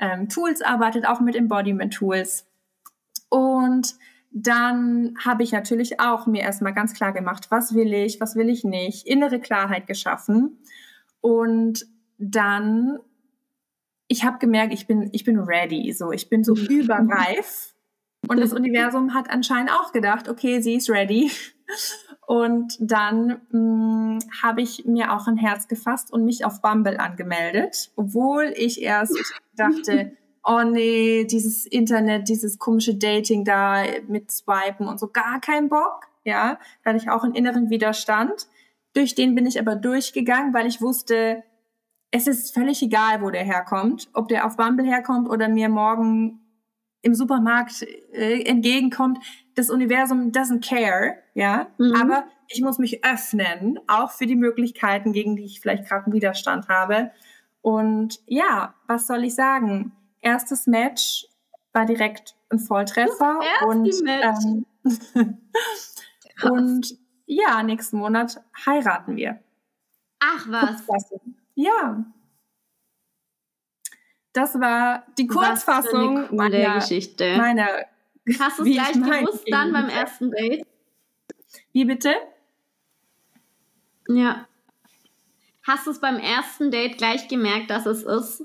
ähm, Tools arbeitet, auch mit Embodiment-Tools. Und dann habe ich natürlich auch mir erstmal ganz klar gemacht, was will ich, was will ich nicht, innere Klarheit geschaffen. Und dann, ich habe gemerkt, ich bin, ich bin ready, so, ich bin so überreif. Und das Universum hat anscheinend auch gedacht, okay, sie ist ready. Und dann hm, habe ich mir auch ein Herz gefasst und mich auf Bumble angemeldet, obwohl ich erst *laughs* dachte, oh nee, dieses Internet, dieses komische Dating da mit Swipen und so, gar keinen Bock. Ja, da hatte ich auch einen inneren Widerstand. Durch den bin ich aber durchgegangen, weil ich wusste, es ist völlig egal, wo der herkommt, ob der auf Bumble herkommt oder mir morgen im Supermarkt äh, entgegenkommt. Das Universum doesn't care, ja. Mhm. Aber ich muss mich öffnen, auch für die Möglichkeiten, gegen die ich vielleicht gerade einen Widerstand habe. Und ja, was soll ich sagen? Erstes Match war direkt ein Volltreffer und ähm, *laughs* und ja, nächsten Monat heiraten wir. Ach was. Ja. Das war die Kurzfassung meiner Geschichte. Meiner, Hast du es gleich gewusst dann beim ersten Date? Wie bitte? Ja. Hast du es beim ersten Date gleich gemerkt, dass es ist?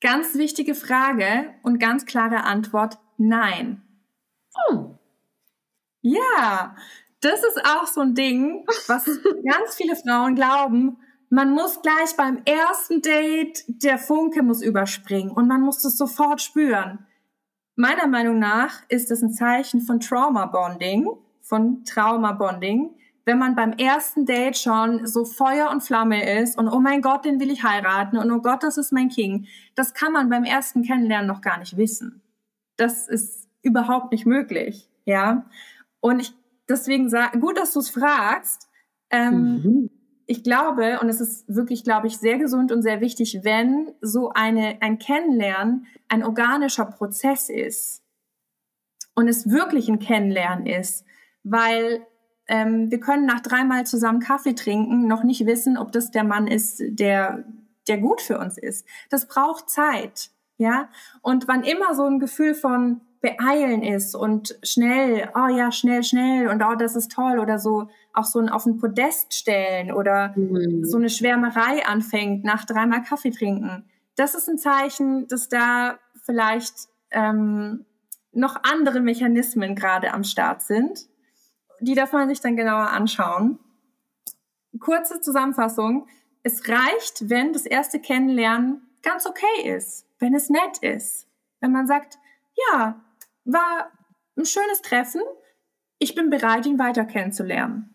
Ganz wichtige Frage und ganz klare Antwort: Nein. Oh. Ja, das ist auch so ein Ding, was *laughs* ganz viele Frauen glauben man muss gleich beim ersten Date, der Funke muss überspringen und man muss es sofort spüren. Meiner Meinung nach ist es ein Zeichen von Trauma Bonding, von Trauma Bonding, wenn man beim ersten Date schon so Feuer und Flamme ist und oh mein Gott, den will ich heiraten und oh Gott, das ist mein King. Das kann man beim ersten Kennenlernen noch gar nicht wissen. Das ist überhaupt nicht möglich, ja. Und ich deswegen sage, gut, dass du es fragst. Ähm, mhm ich glaube, und es ist wirklich, glaube ich, sehr gesund und sehr wichtig, wenn so eine, ein Kennenlernen ein organischer Prozess ist und es wirklich ein Kennenlernen ist, weil ähm, wir können nach dreimal zusammen Kaffee trinken noch nicht wissen, ob das der Mann ist, der, der gut für uns ist. Das braucht Zeit, ja. Und wann immer so ein Gefühl von beeilen ist und schnell, oh ja, schnell, schnell und oh, das ist toll oder so auch so ein auf ein Podest stellen oder mhm. so eine Schwärmerei anfängt nach dreimal Kaffee trinken. Das ist ein Zeichen, dass da vielleicht ähm, noch andere Mechanismen gerade am Start sind. Die darf man sich dann genauer anschauen. Kurze Zusammenfassung. Es reicht, wenn das erste Kennenlernen ganz okay ist, wenn es nett ist. Wenn man sagt, ja, war ein schönes Treffen. Ich bin bereit, ihn weiter kennenzulernen.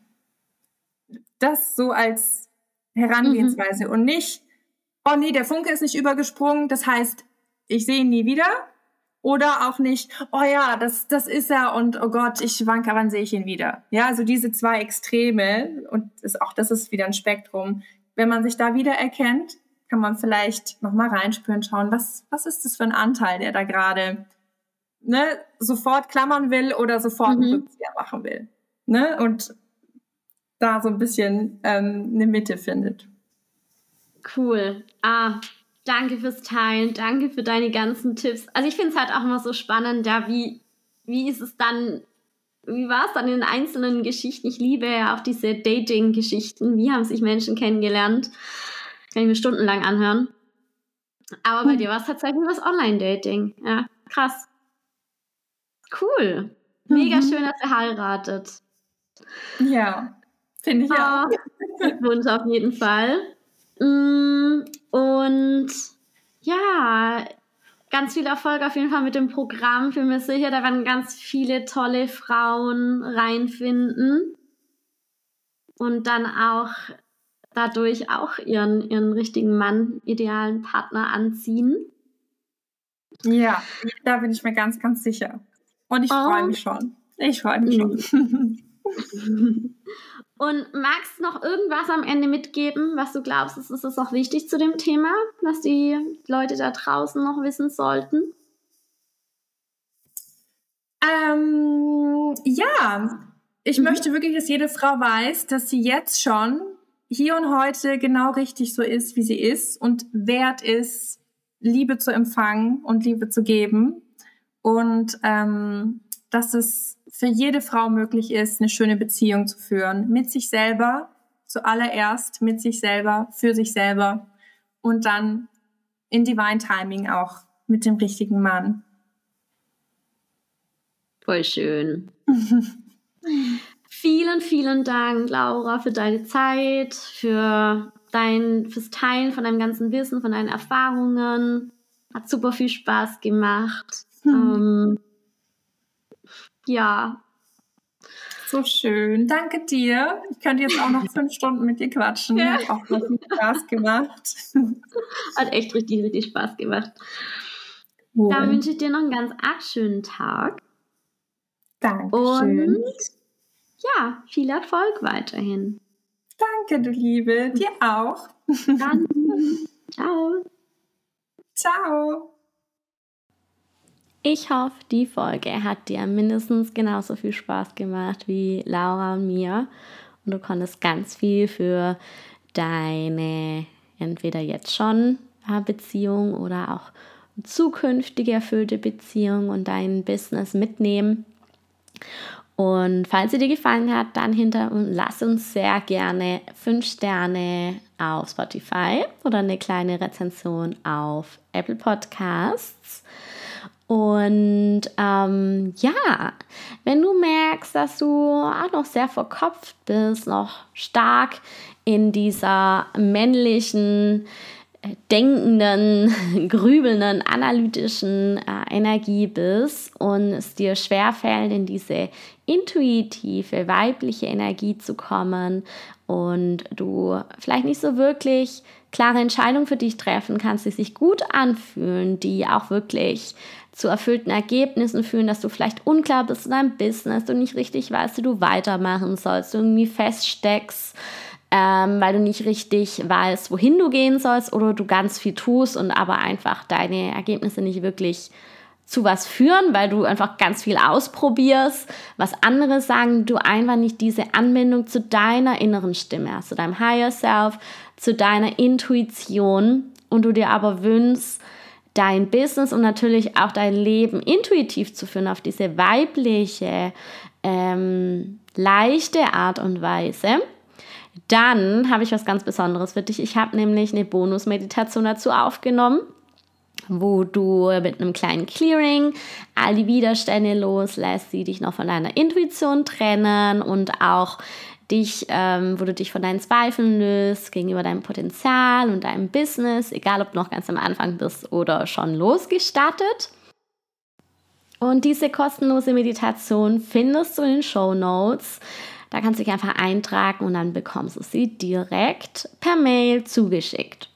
Das so als Herangehensweise mhm. und nicht, oh nee, der Funke ist nicht übergesprungen, das heißt, ich sehe ihn nie wieder. Oder auch nicht, oh ja, das, das ist er und oh Gott, ich wanke, wann sehe ich ihn wieder? Ja, also diese zwei Extreme und ist auch das ist wieder ein Spektrum. Wenn man sich da wiedererkennt, kann man vielleicht nochmal reinspüren, schauen, was, was ist das für ein Anteil, der da gerade ne, sofort klammern will oder sofort mhm. einen Rückzieher machen will. Ne? Und da so ein bisschen ähm, eine Mitte findet. Cool. Ah, danke fürs Teilen, danke für deine ganzen Tipps. Also ich finde es halt auch immer so spannend, ja, wie, wie ist es dann, wie war es dann in den einzelnen Geschichten? Ich liebe ja auch diese Dating-Geschichten. Wie haben sich Menschen kennengelernt? Kann ich mir stundenlang anhören. Aber bei hm. dir war es tatsächlich was Online-Dating. Ja, krass. Cool. Mega mhm. schön, dass ihr heiratet. Ja, finde ich ah, auch. Glückwunsch auf jeden Fall. Mm, und ja, ganz viel Erfolg auf jeden Fall mit dem Programm. Für mich sicher, da werden ganz viele tolle Frauen reinfinden und dann auch dadurch auch ihren, ihren richtigen Mann, idealen Partner anziehen. Ja, da bin ich mir ganz, ganz sicher. Und ich oh. freue mich schon. Ich freue mich schon. *laughs* Und magst du noch irgendwas am Ende mitgeben, was du glaubst, ist es auch wichtig zu dem Thema, was die Leute da draußen noch wissen sollten? Ähm, ja, ich mhm. möchte wirklich, dass jede Frau weiß, dass sie jetzt schon hier und heute genau richtig so ist, wie sie ist und wert ist, Liebe zu empfangen und Liebe zu geben und ähm, dass es für jede Frau möglich ist, eine schöne Beziehung zu führen. Mit sich selber, zuallererst mit sich selber, für sich selber und dann in Divine Timing auch mit dem richtigen Mann. Voll schön. *laughs* vielen, vielen Dank, Laura, für deine Zeit, für dein, fürs Teilen von deinem ganzen Wissen, von deinen Erfahrungen. Hat super viel Spaß gemacht. Hm. Ähm, ja. So schön. Danke dir. Ich könnte jetzt auch noch *laughs* fünf Stunden mit dir quatschen. Ja. Hat auch viel Spaß gemacht. *laughs* Hat echt richtig, richtig Spaß gemacht. Cool. Dann wünsche ich dir noch einen ganz arg schönen Tag. Dankeschön. Und ja, viel Erfolg weiterhin. Danke, du Liebe. Dir auch. Dann. *laughs* Ciao. Ciao. Ich hoffe, die Folge hat dir mindestens genauso viel Spaß gemacht wie Laura und mir. Und du konntest ganz viel für deine entweder jetzt schon äh, Beziehung oder auch zukünftige erfüllte Beziehung und dein Business mitnehmen. Und falls sie dir gefallen hat, dann hinter und lass uns sehr gerne 5 Sterne auf Spotify oder eine kleine Rezension auf Apple Podcasts. Und ähm, ja, wenn du merkst, dass du auch noch sehr verkopft bist, noch stark in dieser männlichen, äh, denkenden, *laughs* grübelnden, analytischen äh, Energie bist und es dir schwerfällt, in diese intuitive, weibliche Energie zu kommen und du vielleicht nicht so wirklich klare Entscheidungen für dich treffen kannst, die sich gut anfühlen, die auch wirklich zu erfüllten Ergebnissen führen, dass du vielleicht unklar bist in deinem Business, du nicht richtig weißt, wie du weitermachen sollst, du irgendwie feststeckst ähm, weil du nicht richtig weißt, wohin du gehen sollst oder du ganz viel tust und aber einfach deine Ergebnisse nicht wirklich zu was führen, weil du einfach ganz viel ausprobierst, was andere sagen, du einfach nicht diese Anbindung zu deiner inneren Stimme hast, zu deinem Higher Self, zu deiner Intuition und du dir aber wünschst, dein Business und natürlich auch dein Leben intuitiv zu führen auf diese weibliche, ähm, leichte Art und Weise, dann habe ich was ganz Besonderes für dich. Ich habe nämlich eine Bonus-Meditation dazu aufgenommen wo du mit einem kleinen Clearing all die Widerstände loslässt, die dich noch von deiner Intuition trennen und auch dich, ähm, wo du dich von deinen Zweifeln löst gegenüber deinem Potenzial und deinem Business, egal ob du noch ganz am Anfang bist oder schon losgestartet. Und diese kostenlose Meditation findest du in den Show Notes. Da kannst du dich einfach eintragen und dann bekommst du sie direkt per Mail zugeschickt.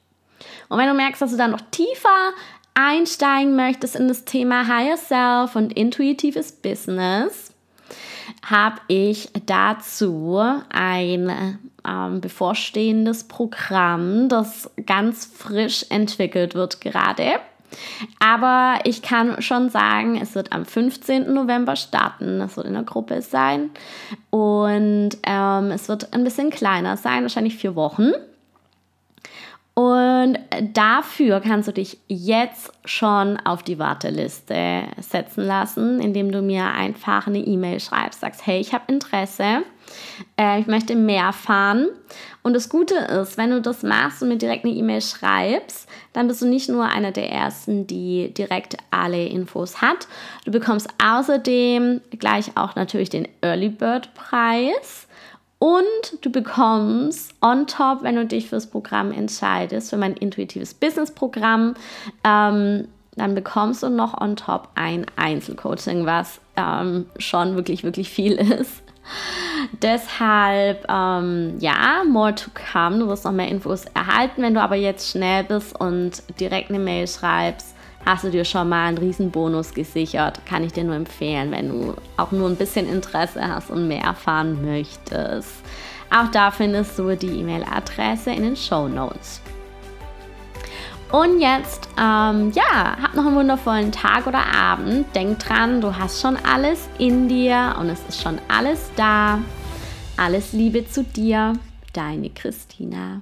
Und wenn du merkst, dass du dann noch tiefer einsteigen möchtest in das Thema Higher Self und intuitives Business, habe ich dazu ein ähm, bevorstehendes Programm, das ganz frisch entwickelt wird gerade. Aber ich kann schon sagen, es wird am 15. November starten. Es wird in der Gruppe sein. Und ähm, es wird ein bisschen kleiner sein, wahrscheinlich vier Wochen. Und dafür kannst du dich jetzt schon auf die Warteliste setzen lassen, indem du mir einfach eine E-Mail schreibst, sagst, hey, ich habe Interesse, äh, ich möchte mehr erfahren. Und das Gute ist, wenn du das machst und mir direkt eine E-Mail schreibst, dann bist du nicht nur einer der Ersten, die direkt alle Infos hat. Du bekommst außerdem gleich auch natürlich den Early Bird Preis und du bekommst on top, wenn du dich fürs Programm entscheidest, für mein intuitives Business-Programm, ähm, dann bekommst du noch on top ein Einzelcoaching, was ähm, schon wirklich, wirklich viel ist. Deshalb, ähm, ja, more to come. Du wirst noch mehr Infos erhalten. Wenn du aber jetzt schnell bist und direkt eine Mail schreibst, hast du dir schon mal einen Riesenbonus gesichert. Kann ich dir nur empfehlen, wenn du auch nur ein bisschen Interesse hast und mehr erfahren möchtest. Auch da findest du die E-Mail-Adresse in den Show Notes. Und jetzt, ähm, ja, hab noch einen wundervollen Tag oder Abend. Denk dran, du hast schon alles in dir und es ist schon alles da. Alles Liebe zu dir, deine Christina.